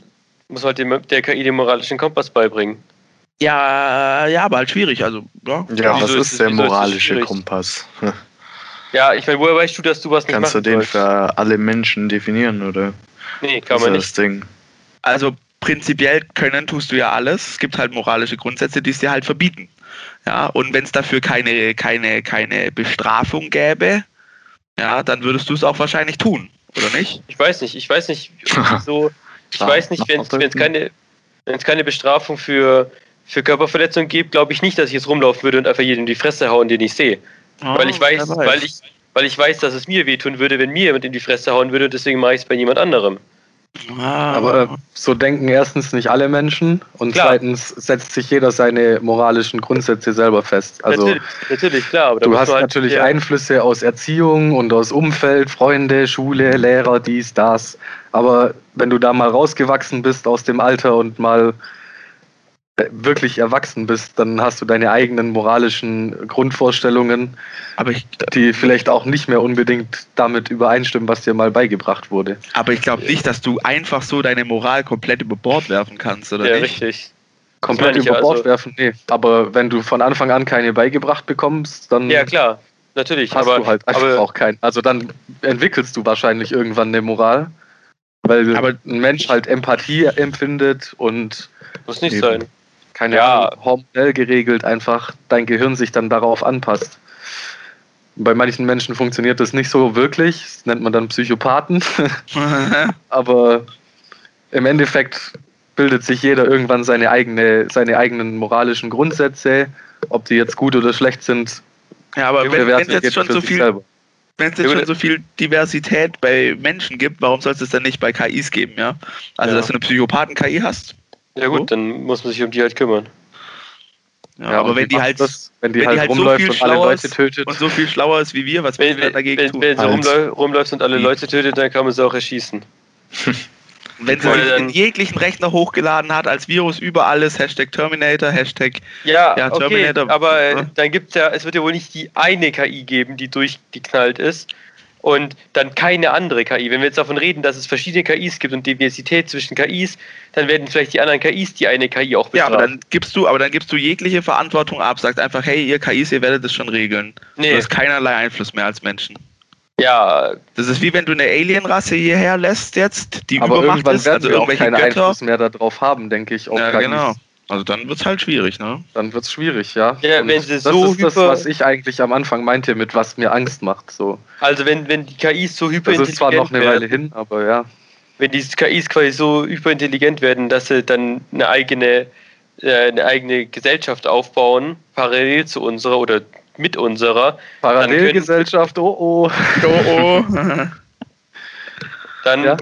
muss man halt dem, der KI den moralischen Kompass beibringen. ja, ja, aber halt schwierig. Also, ja. Ja, was ist ist der ist moralische schwierig? Kompass? *laughs* Ja, ich meine, woher weißt du, dass du was nicht Kannst du den sollst? für alle Menschen definieren, oder? Nee, kann ist man nicht. das Ding. Also prinzipiell können tust du ja alles. Es gibt halt moralische Grundsätze, die es dir halt verbieten. Ja, und wenn es dafür keine, keine, keine Bestrafung gäbe, ja, dann würdest du es auch wahrscheinlich tun, oder nicht? Ich weiß nicht, ich weiß nicht, *laughs* so, ich weiß nicht, wenn es nachvollziehen. keine, wenn es keine Bestrafung für, für Körperverletzung gibt, glaube ich nicht, dass ich jetzt rumlaufen würde und einfach jedem in die Fresse hauen, den ich sehe. weil ich weiß, wer weil ich, weil ich weiß, dass es mir wehtun würde, wenn mir jemand in die Fresse hauen würde und deswegen mache ich es bei jemand anderem. Ah, Aber so denken erstens nicht alle Menschen und Klar. zweitens setzt sich jeder seine moralischen Grundsätze selber fest. Also natürlich, natürlich, klar. Du hast man halt natürlich sehr- Einflüsse aus Erziehung und aus Umfeld, Freunde, Schule, Lehrer, dies, das. Aber wenn du da mal rausgewachsen bist aus dem Alter und mal wirklich erwachsen bist, dann hast du deine eigenen moralischen Grundvorstellungen, aber ich, die vielleicht auch nicht mehr unbedingt damit übereinstimmen, was dir mal beigebracht wurde. aber ich glaube nicht, dass du einfach so deine Moral komplett über Bord werfen kannst, oder Ja, nicht? richtig. Komplett über ja, Bord also- werfen, nee. Aber wenn du von Anfang an keine beigebracht bekommst, dann Ja, klar, natürlich. hast aber, du halt einfach aber auch keinen. Also dann entwickelst du wahrscheinlich irgendwann eine Moral, weil Aber- ein Mensch halt Empathie empfindet und muss nicht Eben. sein. Keine Ja. Ahnung, hormonell geregelt einfach dein Gehirn sich dann darauf anpasst. Bei manchen Menschen funktioniert das nicht so wirklich, das nennt man dann Psychopathen, *laughs* *laughs* aber im Endeffekt bildet sich jeder irgendwann seine, eigene, seine eigenen moralischen Grundsätze, ob die jetzt gut oder schlecht sind, ja, aber wenn wenn es jetzt schon so viel selber. Wenn es jetzt schon so viel Diversität bei Menschen gibt, warum soll es das dann nicht bei KIs geben, ja? Also, Ja. dass du eine Psychopathen-KI hast. Ja gut, dann muss man sich um die halt kümmern. Ja, aber und wenn die halt, das, wenn die wenn halt, die halt so rumläuft viel und alle schlauer Leute ist tötet, und so viel schlauer ist wie wir, was Wenn, wir dagegen wenn, tun? wenn sie Halt. rumläu rumläuft und alle Leute tötet, dann kann man sie auch erschießen. *laughs* wenn sie sich in jeglichen Rechner hochgeladen hat, als Virus über alles, Hashtag Terminator, Hashtag Ja, Ja, okay, Terminator, aber äh, ne? dann gibt es ja, es wird ja wohl nicht die eine KI geben, die durchgeknallt ist und dann keine andere KI. Wenn wir jetzt davon reden, dass es verschiedene KIs gibt und Diversität zwischen KIs, dann werden vielleicht die anderen KIs die eine KI auch Ja, bestrafen. aber dann gibst du, aber dann gibst du jegliche Verantwortung ab, sagst einfach, hey, ihr KIs, ihr werdet das schon regeln. Du nee, hast keinerlei Einfluss mehr als Menschen. ja, Das ist wie wenn du eine Alienrasse hierher lässt jetzt, die aber übermacht irgendwann ist, werden also wir auch irgendwelche keinen Götter. Einfluss mehr darauf haben, denke ich. Ja, KIs. genau. Also dann wird's halt schwierig, ne? Dann wird es schwierig, ja. Ja, wenn sie das so ist das, was ich eigentlich am Anfang meinte, mit was mir Angst macht. So. also wenn, wenn die KIs so Das hyperintelligent ist zwar noch eine Weile werden, hin, aber ja. wenn die KIs quasi so hyperintelligent werden, dass sie dann eine eigene, äh, eine eigene Gesellschaft aufbauen, parallel zu unserer oder mit unserer, Parallelgesellschaft, oh oh. Oh, oh. *laughs* dann Ja.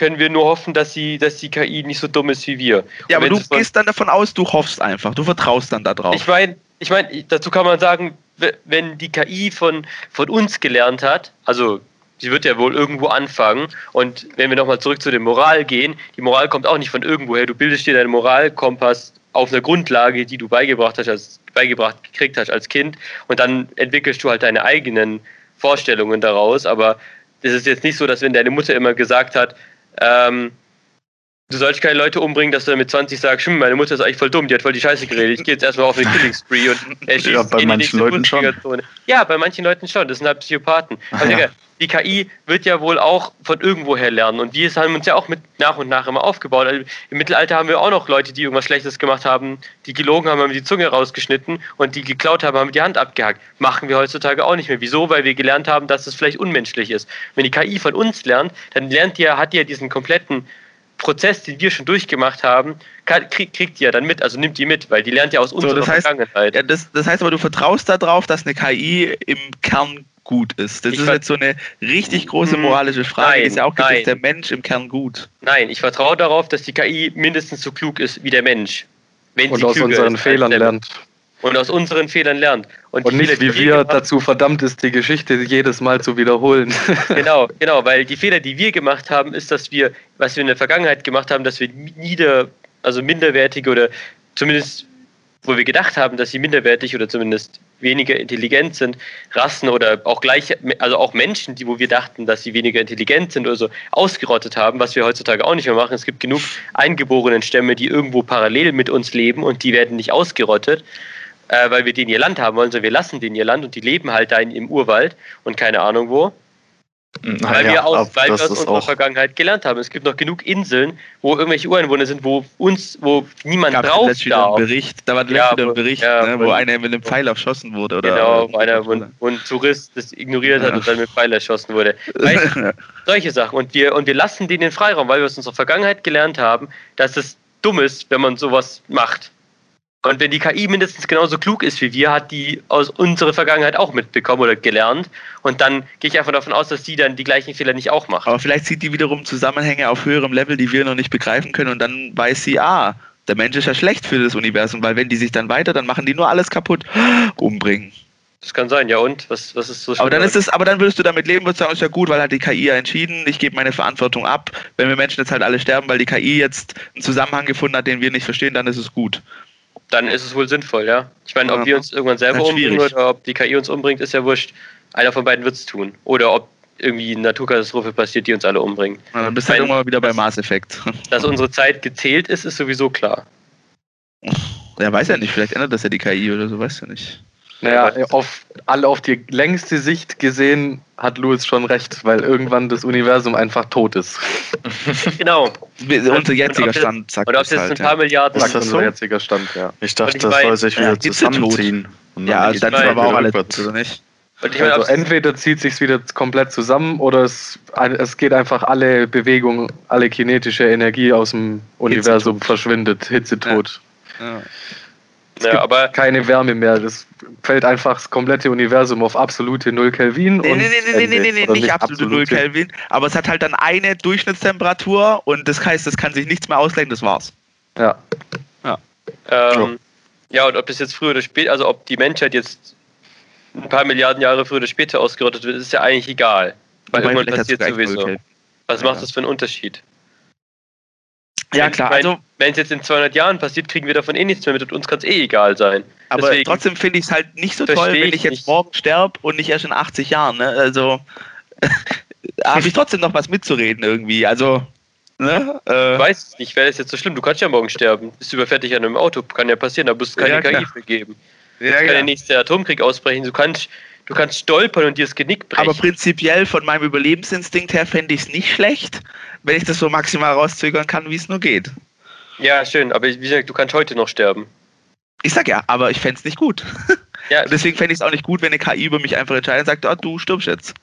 Können wir nur hoffen, dass, sie, dass die KI nicht so dumm ist wie wir. ja, aber du gehst dann davon aus, du hoffst einfach, du vertraust dann da drauf. Ich meine, ich mein, dazu kann man sagen, wenn die KI von, von uns gelernt hat, also sie wird ja wohl irgendwo anfangen und wenn wir nochmal zurück zu der Moral gehen, die Moral kommt auch nicht von irgendwoher, du bildest dir deinen Moralkompass auf einer Grundlage, die du beigebracht hast, als, beigebracht gekriegt hast als Kind und dann entwickelst du halt deine eigenen Vorstellungen daraus, aber es ist jetzt nicht so, dass wenn deine Mutter immer gesagt hat, ähm, du sollst keine Leute umbringen, dass du dann mit 20 sagst, hm, meine Mutter ist eigentlich voll dumm, die hat voll die Scheiße geredet, ich gehe jetzt erstmal auf den Killing Spree und *laughs* erschießt Ja, bei manchen Leuten schon. Ja, bei manchen Leuten schon, das sind halt Psychopathen. Ah, Aber ja. Die KI wird ja wohl auch von irgendwoher lernen und wir haben uns ja auch mit nach und nach immer aufgebaut. Also Im Mittelalter haben wir auch noch Leute, die irgendwas Schlechtes gemacht haben, die gelogen haben, haben die Zunge rausgeschnitten und die geklaut haben, haben die Hand abgehackt. Machen wir heutzutage auch nicht mehr. Wieso? Weil wir gelernt haben, dass es vielleicht unmenschlich ist. Wenn die KI von uns lernt, dann lernt die ja, hat die ja diesen kompletten Prozess, den wir schon durchgemacht haben, kann, kriegt, kriegt die ja dann mit, also nimmt die mit, weil die lernt ja aus unserer das heißt- Vergangenheit. Ja, das, das heißt aber, du vertraust darauf, dass eine KI im Kern gut ist. Das Ich ist jetzt so eine richtig große Mm, moralische Frage, nein, es ja auch gibt, nein. ist der Mensch im Kern gut? Nein, ich vertraue darauf, dass die KI mindestens so klug ist wie der Mensch. Wenn Und sie aus unseren ist Fehlern lernt. Und aus unseren Fehlern lernt. Und, Und nicht Fehler, wie wir gemacht- dazu verdammt ist, die Geschichte jedes Mal zu wiederholen. *laughs* Genau, genau, weil die Fehler, die wir gemacht haben, ist, dass wir, was wir in der Vergangenheit gemacht haben, dass wir nieder, also minderwertige oder zumindest, wo wir gedacht haben, dass sie minderwertig oder zumindest weniger intelligent sind, Rassen oder auch gleich, also auch Menschen, die, wo wir dachten, dass sie weniger intelligent sind oder so, ausgerottet haben, was wir heutzutage auch nicht mehr machen. Es gibt genug eingeborenen Stämme, die irgendwo parallel mit uns leben und die werden nicht ausgerottet, äh, weil wir denen ihr Land haben wollen, sondern wir lassen denen ihr Land und die leben halt da in, im Urwald und keine Ahnung wo. Weil wir aus, weil wir aus unserer Vergangenheit gelernt haben. Es gibt noch genug Inseln, wo irgendwelche Ureinwohner sind, wo uns, wo niemand Gab drauf darf. Bericht, da war Ja, wieder ein Bericht, ja, ne, wo einer mit einem Pfeil erschossen wurde. Oder, Genau, wo einer, wo, ein- wo ein Tourist das ignoriert hat Ja. und dann mit Pfeil erschossen wurde. Weißt, *laughs* solche Sachen. Und wir, und wir lassen denen den Freiraum, weil wir aus unserer Vergangenheit gelernt haben, dass es dumm ist, wenn man sowas macht. Und wenn die KI mindestens genauso klug ist wie wir, hat die aus unserer Vergangenheit auch mitbekommen oder gelernt. Und dann gehe ich einfach davon aus, dass die dann die gleichen Fehler nicht auch macht. Aber vielleicht sieht die wiederum Zusammenhänge auf höherem Level, die wir noch nicht begreifen können und dann weiß sie, ah, der Mensch ist ja schlecht für das Universum, weil wenn die sich dann weiter, dann machen die nur alles kaputt, *gasps* umbringen. Das kann sein, ja und? Was, was ist so Aber dann ist es, aber dann würdest du damit leben, würdest sagen, ist ja gut, weil hat die KI ja entschieden, ich gebe meine Verantwortung ab. Wenn wir Menschen jetzt halt alle sterben, weil die KI jetzt einen Zusammenhang gefunden hat, den wir nicht verstehen, dann ist es gut. Dann ist es wohl sinnvoll, ja. Ich meine, ob Ja. wir uns irgendwann selber umbringen oder ob die KI uns umbringt, ist ja wurscht. Einer von beiden wird es tun. Oder ob irgendwie eine Naturkatastrophe passiert, die uns alle umbringt. Na, dann bist du halt irgendwann mal wieder bei Mass Effect. Dass unsere Zeit gezählt ist, ist sowieso klar. Ja, weiß ja nicht, vielleicht ändert das ja die KI oder so, weiß ja nicht. Naja, auf, alle auf die längste Sicht gesehen hat Louis schon recht, weil irgendwann das Universum einfach tot ist. *laughs* Genau. Unser jetziger Stand sagt Und ob das es jetzt halt, ein paar ja. Milliarden Sagt das unser so? jetziger Stand, ja. Ich dachte, ich das mein- soll sich Ja, wieder Tod? zusammenziehen. Und Ja, geht's dann mein- aber auch alle rückwärts. tot, oder nicht? Und ich meine, Also entweder zieht sich's wieder komplett zusammen oder es, es geht einfach alle Bewegung, alle kinetische Energie aus dem Universum verschwindet, Hitzetod. Ja. Es ja, gibt aber keine Wärme mehr. Das fällt einfach das komplette Universum auf absolute Null Kelvin. Nee, und nee, nee, nee, nee, nee, nee, Oder nicht absolute Null Kelvin, aber es hat halt dann eine Durchschnittstemperatur und das heißt, es kann sich nichts mehr ausgleichen, das war's. Ja. ähm, ja, und ob das jetzt früher oder später, also ob die Menschheit jetzt ein paar Milliarden Jahre früher oder später ausgerottet wird, ist ja eigentlich egal. Weil Wobei, irgendwann passiert sowieso. Was Ja. macht das für einen Unterschied? Ja, klar, also, Wenn es jetzt in 200 Jahren passiert, kriegen wir davon eh nichts mehr mit und uns kann es eh egal sein. aber deswegen trotzdem finde ich es halt nicht so toll, wenn ich ich jetzt nicht. morgen sterbe und nicht erst in 80 Jahren, ne? Also, *laughs* habe ich trotzdem noch was mitzureden irgendwie, also, ne? Äh, Ich weiß nicht, wäre das jetzt so schlimm? Du kannst ja morgen sterben. Bist überfertigt an einem Auto. Kann ja passieren, da muss es keine Ja, KI für geben. ja, Kann ja. der nächste Atomkrieg ausbrechen. Du kannst, du kannst stolpern und dir das Genick brechen. Aber prinzipiell von meinem Überlebensinstinkt her fände ich es nicht schlecht, wenn ich das so maximal rauszögern kann, wie es nur geht. ja, schön. Aber wie gesagt, du kannst heute noch sterben. Ich sag ja, aber ich fände es nicht gut. Ja, *laughs* deswegen fände ich es auch nicht gut, wenn eine KI über mich einfach entscheidet und sagt, ah, du stirbst jetzt.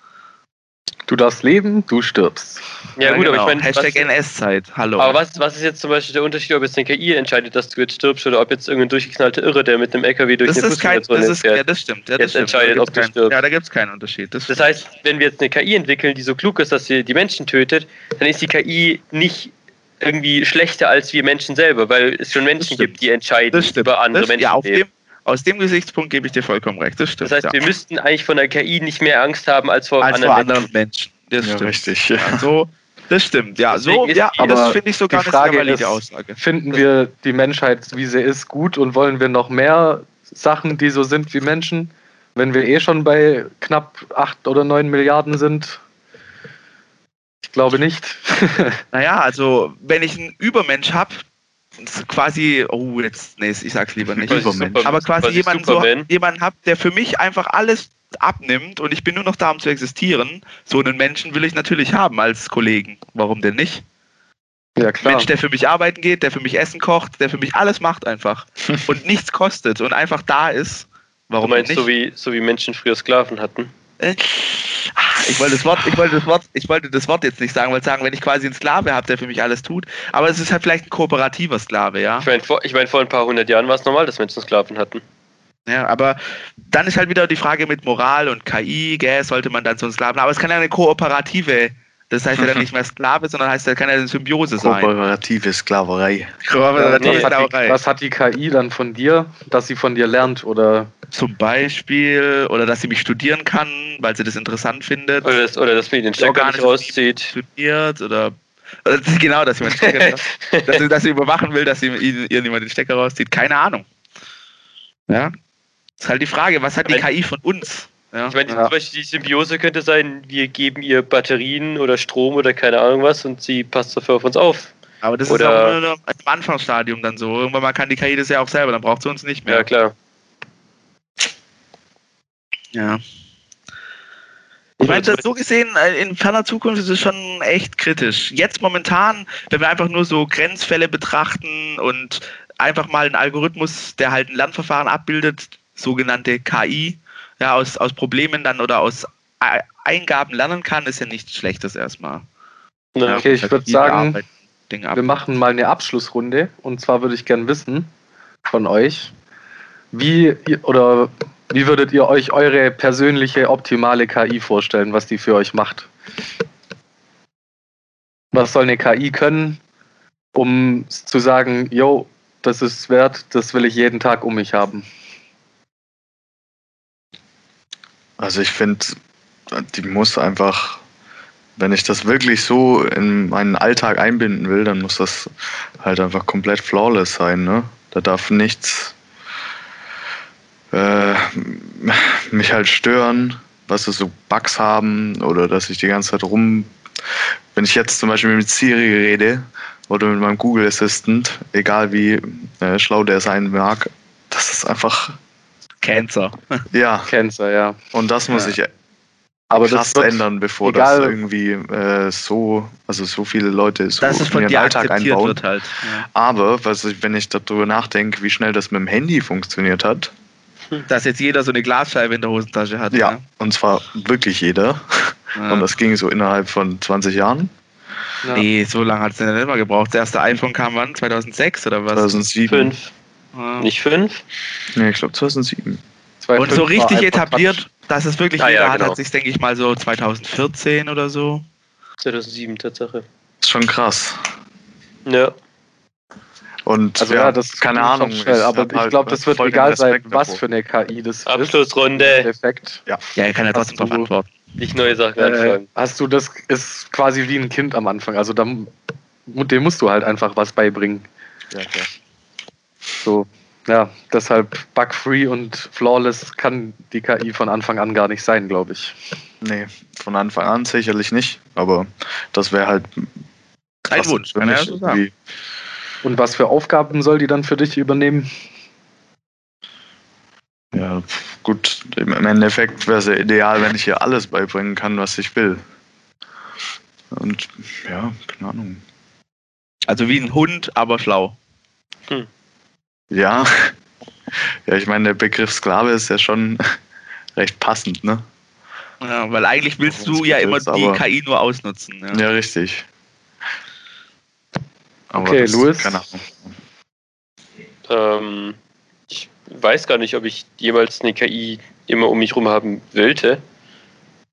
Du darfst leben, du stirbst. ja, gut, aber ich meine, Hashtag was, NS-Zeit, hallo. aber was, was ist jetzt zum Beispiel der Unterschied, ob jetzt eine KI entscheidet, dass du jetzt stirbst oder ob jetzt irgendein durchgeknallter Irre, der mit einem LKW durch das eine ist kein, das ist, ja, fährt. das stimmt. Ja, das Jetzt stimmt. entscheidet, Da ob gibt's du keinen- stirbst. Ja, da gibt es keinen Unterschied. Das, Das heißt, wenn wir jetzt eine KI entwickeln, die so klug ist, dass sie die Menschen tötet, dann ist die KI nicht irgendwie schlechter als wir Menschen selber, weil es schon Menschen gibt, die entscheiden über andere das, Menschen. ja, auf leben. dem, aus dem Gesichtspunkt gebe ich dir vollkommen recht. Das stimmt. Das heißt, ja. wir müssten eigentlich von der KI nicht mehr Angst haben als vor Als anderen vor anderen Menschen. Menschen. Das Ja, stimmt. richtig. Ja, so, das stimmt. Ja, so, Deswegen ja, die- das aber finde ich sogar die eine Frage valide ist- Aussage. Finden wir die Menschheit, wie sie ist, gut und wollen wir noch mehr Sachen, die so sind wie Menschen? Wenn wir eh schon bei knapp 8 oder 9 Milliarden sind? Ich glaube nicht. *laughs* Naja, also, wenn ich einen Übermensch habe, quasi, oh, jetzt, nee, ich sag's lieber nicht. Super- aber quasi quasi jemanden, so, jemanden hab, der für mich einfach alles abnimmt und ich bin nur noch da, um zu existieren. So einen Menschen will ich natürlich haben als Kollegen. Warum denn nicht? ja, klar. Mensch, der für mich arbeiten geht, der für mich Essen kocht, der für mich alles macht einfach *laughs* und nichts kostet und einfach da ist. Du Warum meinst, denn so nicht? wie, so wie Menschen früher Sklaven hatten? Ich wollte das Wort, ich wollte das Wort, ich wollte das Wort jetzt nicht sagen, weil sagen, wenn ich quasi einen Sklave habe, der für mich alles tut, aber es ist halt vielleicht ein kooperativer Sklave, ja. Ich meine, vor, ich mein, vor ein paar hundert Jahren war es normal, dass Menschen Sklaven hatten. Ja, aber dann ist halt wieder die Frage mit Moral und KI, gell, sollte man dann so einen Sklaven haben. Aber es kann ja eine kooperative, das heißt ja dann *laughs* nicht mehr Sklave, sondern heißt ja, kann ja eine Symbiose sein. Kooperative Sklaverei. Kooperative nee, was, hat die, Sklaverei. was hat die KI dann von dir, dass sie von dir lernt? Oder Zum Beispiel, oder dass sie mich studieren kann, weil sie das interessant findet. Oder, das, oder dass man den Stecker nicht rauszieht. Studiert oder, oder genau, dass sie meinen Stecker, *laughs* dass, sie, dass sie überwachen will, dass sie ihr, ihr niemand den Stecker rauszieht. Keine Ahnung. Ja. Ist halt die Frage, was hat die KI von uns? Ja. Ich meine, Ja. zum Beispiel die Symbiose könnte sein, wir geben ihr Batterien oder Strom oder keine Ahnung was und sie passt dafür auf uns auf. Aber das Oder- ist auch nur im Anfangsstadium dann so. Irgendwann mal kann die KI das ja auch selber, dann braucht sie uns nicht Ja, mehr. klar. Ja. Ich meine, das so gesehen, äh, in ferner Zukunft ist es schon echt kritisch. Jetzt momentan, wenn wir einfach nur so Grenzfälle betrachten und einfach mal einen Algorithmus, der halt ein Lernverfahren abbildet, sogenannte KI, ja, aus, aus Problemen dann oder aus Eingaben lernen kann, ist ja nichts Schlechtes erstmal. Ja. Okay, ich würd Die sagen, wir machen mal eine Abschlussrunde. Und zwar würde ich gern wissen von euch, wie oder wie würdet ihr euch eure persönliche optimale KI vorstellen, was die für euch macht? Was soll eine KI können, um zu sagen, yo, das ist wert, das will ich jeden Tag um mich haben? Also ich finde, die muss einfach, wenn ich das wirklich so in meinen Alltag einbinden will, dann muss das halt einfach komplett flawless sein. Ne? Da darf nichts äh, mich halt stören, was es so Bugs haben oder dass ich die ganze Zeit rum. Wenn ich jetzt zum Beispiel mit Siri rede oder mit meinem Google Assistant, egal wie äh, schlau der sein mag, das ist einfach Cancer. ja. *laughs* Cancer, ja. Und das muss Ja. ich Aber krass das ändern, bevor egal- das irgendwie äh, so, also so viele Leute so Dass es von in ihren Alltag einbauen. wird halt. Ja. Aber was ich, wenn ich darüber nachdenke, wie schnell das mit dem Handy funktioniert hat, *laughs* Dass jetzt jeder so eine Glasscheibe in der Hosentasche hat. ja, ne? und zwar wirklich jeder. Ja. Und das ging so innerhalb von 20 Jahren, ja. Nee, so lange hat es nicht immer gebraucht. Das erste iPhone kam wann? 2006 oder was? 2007. Fünf. Ja. Nicht fünf? Nee, ich glaube 2007. Und so 2.5 war richtig etabliert, dass es wirklich Ah, jeder ja, hat, genau. hat sich, denke ich mal, so 2014 oder so. 2007 Tatsache. Ist schon krass. Ja. Und Also ja, ja, das keine Ahnung. Schnell, aber ich halt glaube, das wird egal sein, was für eine KI das ist. Abschlussrunde. Effekt. Ja, er kann ja trotzdem darauf antworten. Nicht neue Sachen Äh, hast du das ist quasi wie ein Kind am Anfang. Also da, dem musst du halt einfach was beibringen. Ja, klar. So, ja, deshalb bug-free und flawless kann die KI von Anfang an gar nicht sein, glaube ich. Nee, von Anfang an sicherlich nicht, aber das wäre halt Ein Wunsch, er mich ja so sagen. Und was für Aufgaben soll die dann für dich übernehmen? Ja, gut, im Endeffekt wäre es ja ideal, wenn ich ihr alles beibringen kann, was ich will. Und ja, keine Ahnung. Also wie ein Hund, aber schlau. Ja, ja, ich meine, der Begriff Sklave ist ja schon *laughs* recht passend, ne? Ja, weil eigentlich willst du ja immer ist, die KI nur ausnutzen. Ja. Ja, richtig. Aber Okay, Louis? Keine Ahnung. Ähm, ich weiß gar nicht, ob ich jemals eine KI immer um mich rum haben wollte.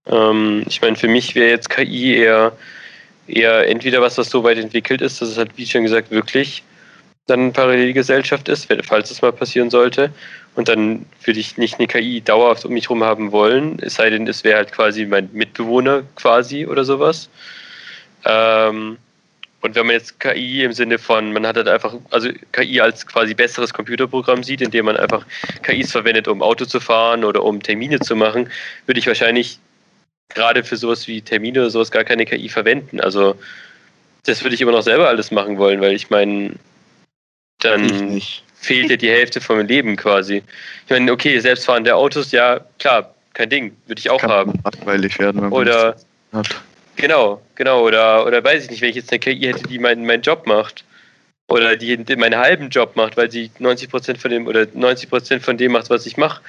Ähm, ich meine, für mich wäre jetzt KI eher, eher entweder was, was so weit entwickelt ist, dass es halt, wie schon gesagt, wirklich dann eine Parallelgesellschaft ist, falls es mal passieren sollte. Und dann würde ich nicht eine KI dauerhaft um mich rum haben wollen, es sei denn, es wäre halt quasi mein Mitbewohner quasi oder sowas. Ähm, und wenn man jetzt KI im Sinne von, man hat halt einfach, also KI als quasi besseres Computerprogramm sieht, indem man einfach KIs verwendet, um Auto zu fahren oder um Termine zu machen, würde ich wahrscheinlich gerade für sowas wie Termine oder sowas gar keine KI verwenden. Also das würde ich immer noch selber alles machen wollen, weil ich meine, dann Ich fehlt ja die Hälfte vom Leben quasi. Ich meine, okay, selbstfahrende Autos, ja, klar, kein Ding, würde ich auch Kann haben. langweilig werden, wenn man Oder hat. Genau, genau. Oder, oder weiß ich nicht, wenn ich jetzt eine KI hätte, die meinen, meinen Job macht. Oder die meinen halben Job macht, weil sie 90% von dem oder 90% von dem macht, was ich mache,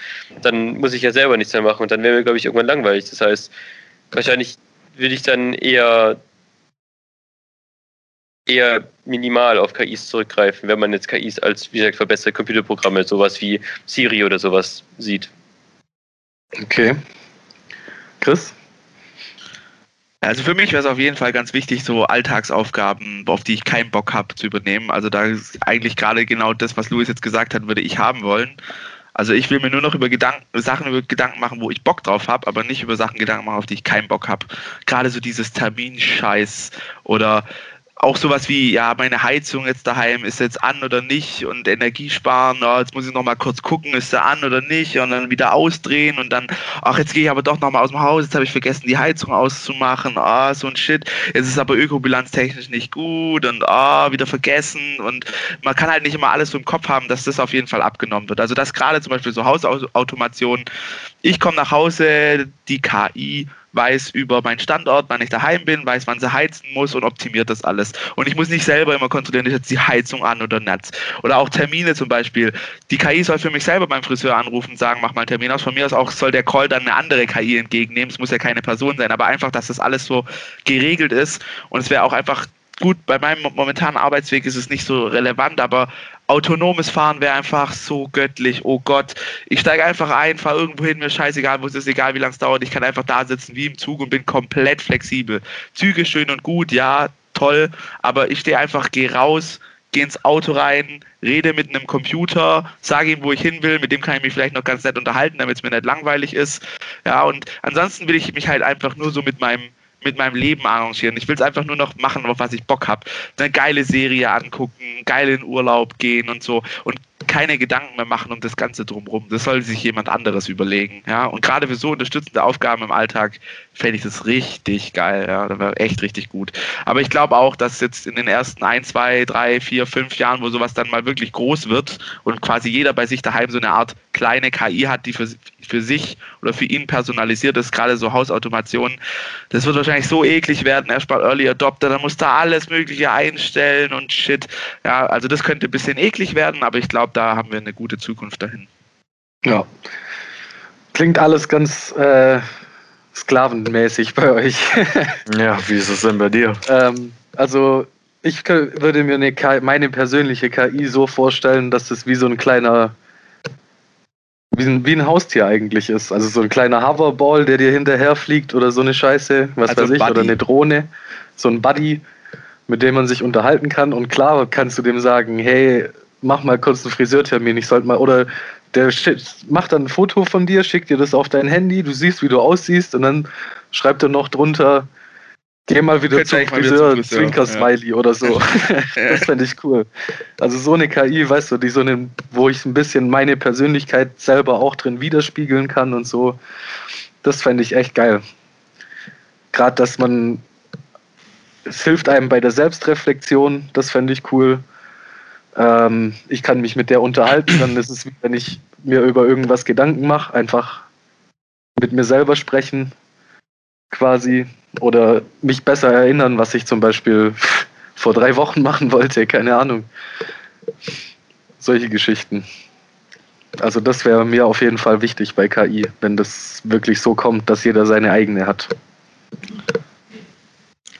dann muss ich ja selber nichts mehr machen und dann wäre mir, glaube ich, irgendwann langweilig. Das heißt, wahrscheinlich würde ich dann eher eher minimal auf KIs zurückgreifen, wenn man jetzt KIs als, wie gesagt, verbesserte Computerprogramme, sowas wie Siri oder sowas sieht. Okay. Chris? Also für mich wäre es auf jeden Fall ganz wichtig, so Alltagsaufgaben, auf die ich keinen Bock habe, zu übernehmen. Also da ist eigentlich gerade genau das, was Louis jetzt gesagt hat, würde ich haben wollen. Also ich will mir nur noch über Gedanken, Sachen über Gedanken machen, wo ich Bock drauf habe, aber nicht über Sachen Gedanken machen, auf die ich keinen Bock habe. Gerade so dieses Terminscheiß oder auch sowas wie, ja, meine Heizung jetzt daheim ist jetzt an oder nicht und Energiesparen, oh, jetzt muss ich noch mal kurz gucken, ist sie an oder nicht und dann wieder ausdrehen und dann, ach, jetzt gehe ich aber doch noch mal aus dem Haus, jetzt habe ich vergessen, die Heizung auszumachen, ah, so ein Shit, jetzt ist aber ökobilanztechnisch nicht gut und ah, wieder vergessen und man kann halt nicht immer alles so im Kopf haben, dass das auf jeden Fall abgenommen wird. Also das gerade zum Beispiel so Hausautomation, ich komme nach Hause, die KI weiß über meinen Standort, wann ich daheim bin, weiß, wann sie heizen muss und optimiert das alles. Und ich muss nicht selber immer kontrollieren, ist jetzt die Heizung an oder nicht. Oder auch Termine zum Beispiel. Die KI soll für mich selber beim Friseur anrufen und sagen, mach mal einen Termin aus. Von mir aus auch soll der Call dann eine andere KI entgegennehmen. Es muss ja keine Person sein, aber einfach, dass das alles so geregelt ist. Und es wäre auch einfach gut, bei meinem momentanen Arbeitsweg ist es nicht so relevant, aber autonomes Fahren wäre einfach so göttlich. Oh Gott, ich steige einfach ein, fahre irgendwo hin, mir scheißegal, wo es ist, egal wie lange es dauert. Ich kann einfach da sitzen wie im Zug und bin komplett flexibel. Züge schön und gut, ja, toll, aber ich stehe einfach, gehe raus, gehe ins Auto rein, rede mit einem Computer, sage ihm, wo ich hin will, mit dem kann ich mich vielleicht noch ganz nett unterhalten, damit es mir nicht langweilig ist. Ja, und ansonsten will ich mich halt einfach nur so mit meinem mit meinem Leben arrangieren. Ich will es einfach nur noch machen, auf was ich Bock habe. Eine geile Serie angucken, geil in Urlaub gehen und so. Und keine Gedanken mehr machen um das Ganze drumherum. Das soll sich jemand anderes überlegen. Ja? Und gerade für so unterstützende Aufgaben im Alltag fände ich das richtig geil. Ja? Das wäre echt richtig gut. Aber ich glaube auch, dass jetzt in den ersten ein, zwei, drei, vier, fünf Jahren, wo sowas dann mal wirklich groß wird und quasi jeder bei sich daheim so eine Art kleine KI hat, die für, für sich oder für ihn personalisiert ist, gerade so Hausautomation, das wird wahrscheinlich so eklig werden. Erstmal Early Adopter, dann muss da alles Mögliche einstellen und shit. Ja, also das könnte ein bisschen eklig werden, aber ich glaube, da haben wir eine gute Zukunft dahin. Ja. Klingt alles ganz äh, sklavenmäßig bei euch. *laughs* ja, wie ist es denn bei dir? Ähm, also ich würde mir eine KI, meine persönliche KI so vorstellen, dass es wie so ein kleiner, wie ein, wie ein Haustier eigentlich ist. Also so ein kleiner Hoverball, der dir hinterher fliegt oder so eine Scheiße, was also weiß ich, Buddy. oder eine Drohne, so ein Buddy, mit dem man sich unterhalten kann. Und klar kannst du dem sagen, hey, mach mal kurz einen Friseurtermin, ich sollte mal, oder der macht dann ein Foto von dir, schickt dir das auf dein Handy, du siehst, wie du aussiehst und dann schreibt er noch drunter, geh mal wieder zum Friseur, Friseur, Zwinker-Smiley ja. oder so. *laughs* das fände ich cool. Also so eine KI, weißt du, die so eine, wo ich ein bisschen meine Persönlichkeit selber auch drin widerspiegeln kann und so. Das fände ich echt geil. Gerade, dass man, es hilft einem bei der Selbstreflexion, das fände ich cool. Ähm, ich kann mich mit der unterhalten, dann ist es wenn ich mir über irgendwas Gedanken mache, einfach mit mir selber sprechen, quasi, oder mich besser erinnern, was ich zum Beispiel *laughs* vor drei Wochen machen wollte, keine Ahnung. Solche Geschichten. Also das wäre mir auf jeden Fall wichtig bei KI, wenn das wirklich so kommt, dass jeder seine eigene hat.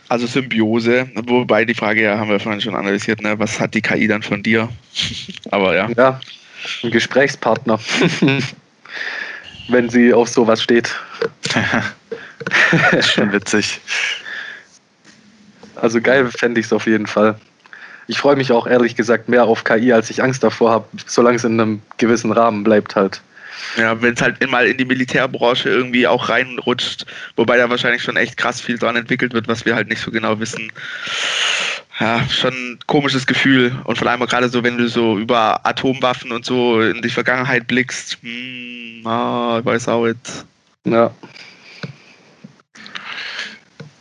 Also Symbiose, wobei die Frage ja haben wir vorhin schon analysiert, ne? was hat die KI dann von dir? *laughs* Aber ja. Ja, ein Gesprächspartner. *laughs* Wenn sie auf sowas steht. das *laughs* ist schon witzig. Also geil fände ich es auf jeden Fall. Ich freue mich auch ehrlich gesagt mehr auf KI, als ich Angst davor habe, solange es in einem gewissen Rahmen bleibt halt. Ja, wenn es halt mal in die Militärbranche irgendwie auch reinrutscht, wobei da wahrscheinlich schon echt krass viel dran entwickelt wird, was wir halt nicht so genau wissen. Ja, schon ein komisches Gefühl. Und vor allem gerade so, wenn du so über Atomwaffen und so in die Vergangenheit blickst, hm, ah, ich weiß auch jetzt. Ja.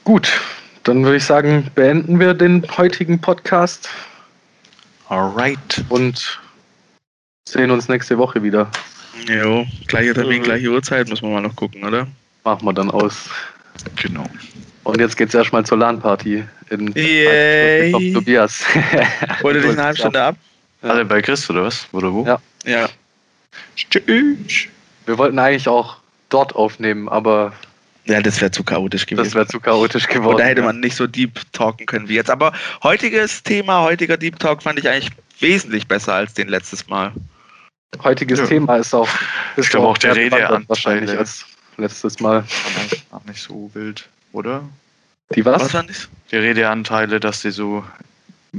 Gut, dann würde ich sagen, beenden wir den heutigen Podcast. Alright. Und sehen uns nächste Woche wieder. Jo, gleicher Termin, mhm. gleiche Uhrzeit, muss man mal noch gucken, oder? Machen wir dann aus. Genau. Und jetzt geht's erstmal zur LAN-Party in Yay. Tobias. *laughs* Holt ihr dich eine halbe Stunde ab? Alle bei Chris oder was? Oder wo? Ja. Ja. Tschüss. Wir wollten eigentlich auch dort aufnehmen, aber. Ja, das wäre zu chaotisch gewesen. Das wäre zu chaotisch geworden. Und da hätte man nicht so deep talken können wie jetzt. Aber heutiges Thema, heutiger Deep Talk fand ich eigentlich wesentlich besser als den letztes Mal heutiges ja. Thema ist auch. Ist ich glaube auch der Redeanteile wahrscheinlich als letztes Mal. Auch nicht so wild, oder? Die was? was die Redeanteile, dass die so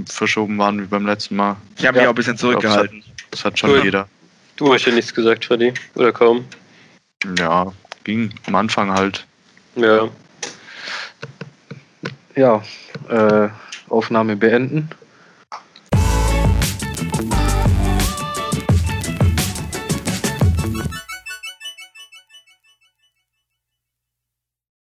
verschoben waren wie beim letzten Mal. Ich habe mich auch ein bisschen zurückgehalten. Das hat schon cool. jeder. Du hast ja nichts gesagt, Freddy. Oder kaum? Ja, ging am Anfang halt. Ja. Ja, äh, Aufnahme beenden.